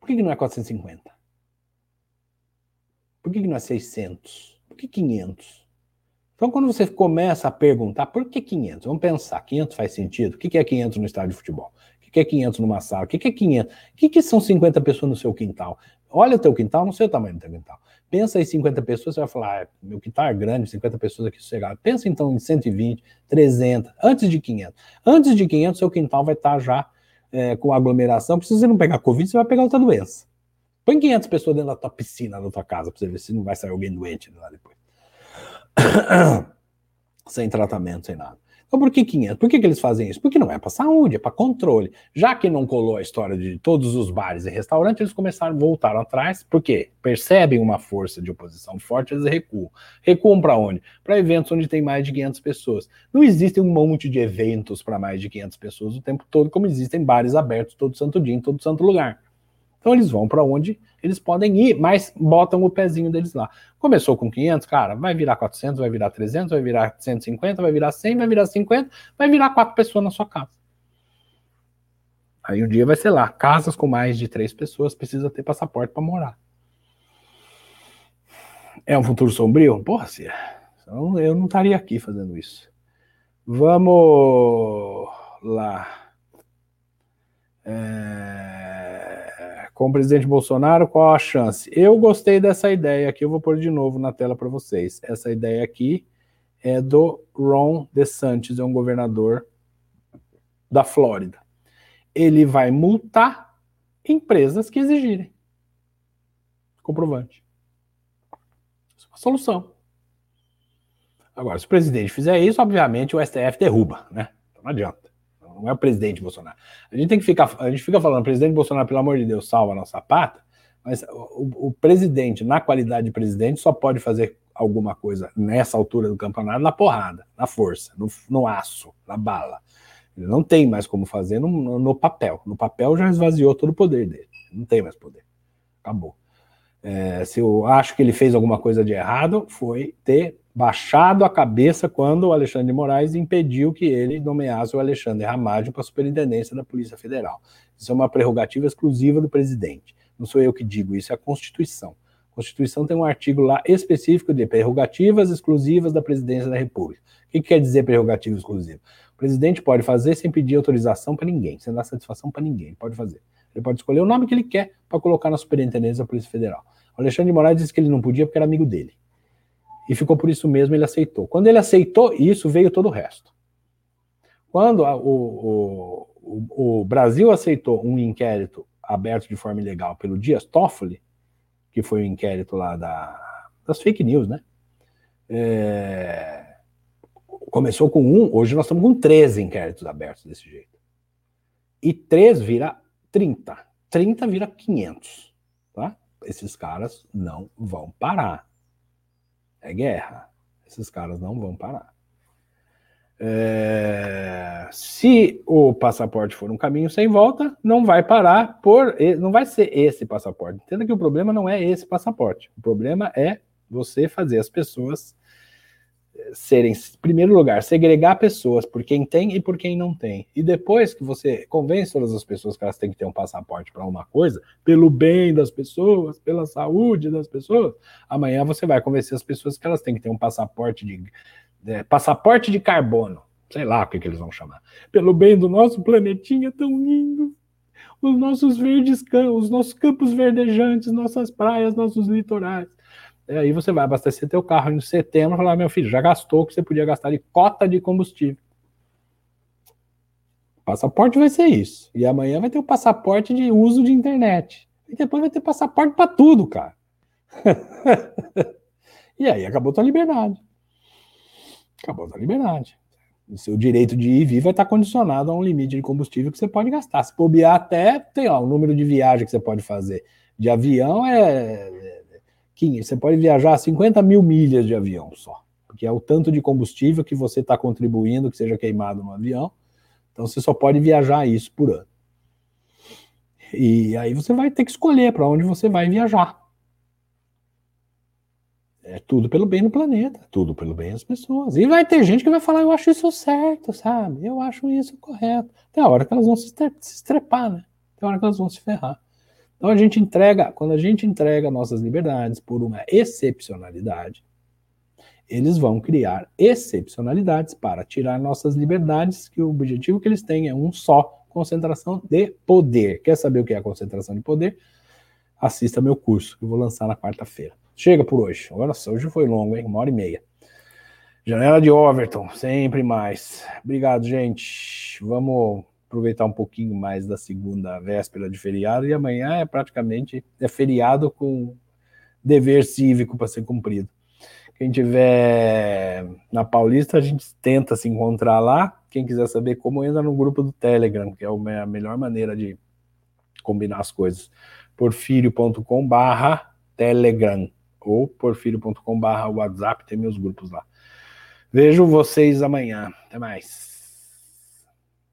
Por que, não é 450? Por que, não é 600? Por que 500? Então quando você começa a perguntar por que 500? Vamos pensar, 500 faz sentido? O que é 500 no estádio de futebol? O que é 500 numa sala? O que é 500? O que são 50 pessoas no seu quintal? Olha o teu quintal, não sei o tamanho do teu quintal. Pensa em 50 pessoas, você vai falar, ah, meu quintal é grande, 50 pessoas aqui sossegado. Pensa então em 120, 300, antes de 500. Antes de 500, seu quintal vai estar já é, com aglomeração. Precisa você não pegar Covid, você vai pegar outra doença. Põe 500 pessoas dentro da tua piscina, da tua casa, para você ver se não vai sair alguém doente lá depois. sem tratamento, sem nada. Então por que 500? Por que, que eles fazem isso? Porque não é para saúde, é para controle. Já que não colou a história de todos os bares e restaurantes, eles começaram, voltaram atrás, porque percebem uma força de oposição forte, eles recuam. Recuam para onde? Para eventos onde tem mais de 500 pessoas. Não existe um monte de eventos para mais de 500 pessoas o tempo todo, como existem bares abertos todo santo dia, em todo santo lugar. Então eles vão para onde eles podem ir, mas botam o pezinho deles lá. Começou com 500, cara, vai virar 400, vai virar 300, vai virar 150, vai virar 100, vai virar 50, vai virar quatro pessoas na sua casa. Aí um dia vai ser lá, casas com mais de três pessoas precisa ter passaporte para morar. É um futuro sombrio? Porra, se eu não estaria aqui fazendo isso. Vamos lá. É... Com o presidente Bolsonaro, qual a chance? Eu gostei dessa ideia aqui, eu vou pôr de novo na tela para vocês. Essa ideia aqui é do Ron DeSantis, é um governador da Flórida. Ele vai multar empresas que exigirem comprovante. Isso é uma solução. Agora, se o presidente fizer isso, obviamente o STF derruba, né? Então não adianta não é o presidente Bolsonaro. A gente tem que ficar, a gente fica falando, presidente Bolsonaro, pelo amor de Deus, salva a nossa pata, mas o, o, presidente, na qualidade de presidente, só pode fazer alguma coisa nessa altura do campeonato na porrada, na força, no, no aço, na bala. Ele não tem mais como fazer no, no, papel. No papel já esvaziou todo o poder dele. Não tem mais poder. Acabou. É, se eu acho que ele fez alguma coisa de errado, foi ter baixado a cabeça quando o Alexandre de Moraes impediu que ele nomeasse o Alexandre Ramagem para a superintendência da Polícia Federal. Isso é uma prerrogativa exclusiva do presidente. Não sou eu que digo isso, é a Constituição. A Constituição tem um artigo lá específico de prerrogativas exclusivas da presidência da República. O que quer dizer prerrogativa exclusiva? O presidente pode fazer sem pedir autorização para ninguém, sem dar satisfação para ninguém. Ele pode fazer. Ele pode escolher o nome que ele quer para colocar na superintendência da Polícia Federal. O Alexandre de Moraes disse que ele não podia porque era amigo dele. E ficou por isso mesmo, ele aceitou. Quando ele aceitou isso, veio todo o resto. Quando a, o, o, o, Brasil aceitou um inquérito aberto de forma ilegal pelo Dias Toffoli, que foi o um inquérito lá da, das fake news, né? É, começou com um, hoje nós estamos com 13 inquéritos abertos desse jeito. E 3 vira 30. 30 vira 500. Tá? Esses caras não vão parar. É guerra. Esses caras não vão parar. É, se o passaporte for um caminho sem volta, não vai parar por. Não vai ser esse passaporte. Entenda que o problema não é esse passaporte. O problema é você fazer as pessoas serem, em primeiro lugar, segregar pessoas por quem tem e por quem não tem. E depois que você convence todas as pessoas que elas têm que ter um passaporte para uma coisa, pelo bem das pessoas, pela saúde das pessoas, amanhã você vai convencer as pessoas que elas têm que ter um passaporte de é, passaporte de carbono, sei lá o que, que eles vão chamar, pelo bem do nosso planetinha tão lindo, os nossos verdes campos, os nossos campos verdejantes, nossas praias, nossos litorais. E aí você vai abastecer teu carro em setembro e falar, meu filho, já gastou o que você podia gastar de cota de combustível. passaporte vai ser isso. E amanhã vai ter o passaporte de uso de internet. E depois vai ter passaporte para tudo, cara. e aí acabou tua liberdade acabou a liberdade. O seu direito de ir e vir vai estar condicionado a um limite de combustível que você pode gastar. Se bobear até, tem ó, o número de viagem que você pode fazer. De avião é. 15, você pode viajar 50 mil milhas de avião só. Porque é o tanto de combustível que você está contribuindo que seja queimado no avião. Então você só pode viajar isso por ano. E aí você vai ter que escolher para onde você vai viajar. É tudo pelo bem do planeta, tudo pelo bem das pessoas. E vai ter gente que vai falar, eu acho isso certo, sabe? Eu acho isso correto. Tem a hora que elas vão se, estrepar, né? Tem a hora que elas vão se ferrar. Então a gente entrega, quando a gente entrega nossas liberdades por uma excepcionalidade, eles vão criar excepcionalidades para tirar nossas liberdades, que o objetivo que eles têm é um só, concentração de poder. Quer saber o que é a concentração de poder? Assista meu curso, que eu vou lançar na quarta-feira. Chega por hoje. Nossa, hoje foi longo, hein? Uma hora e meia. Janela de Overton, sempre mais. Obrigado, gente. Vamos aproveitar um pouquinho mais da segunda véspera de feriado e amanhã é praticamente é feriado com dever cívico para ser cumprido. Quem tiver na Paulista, a gente tenta se encontrar lá. Quem quiser saber como, entra no grupo do Telegram, que é a melhor maneira de combinar as coisas. porfirio.com/telegram ou porfírio.com.br WhatsApp, tem meus grupos lá. Vejo vocês amanhã. Até mais.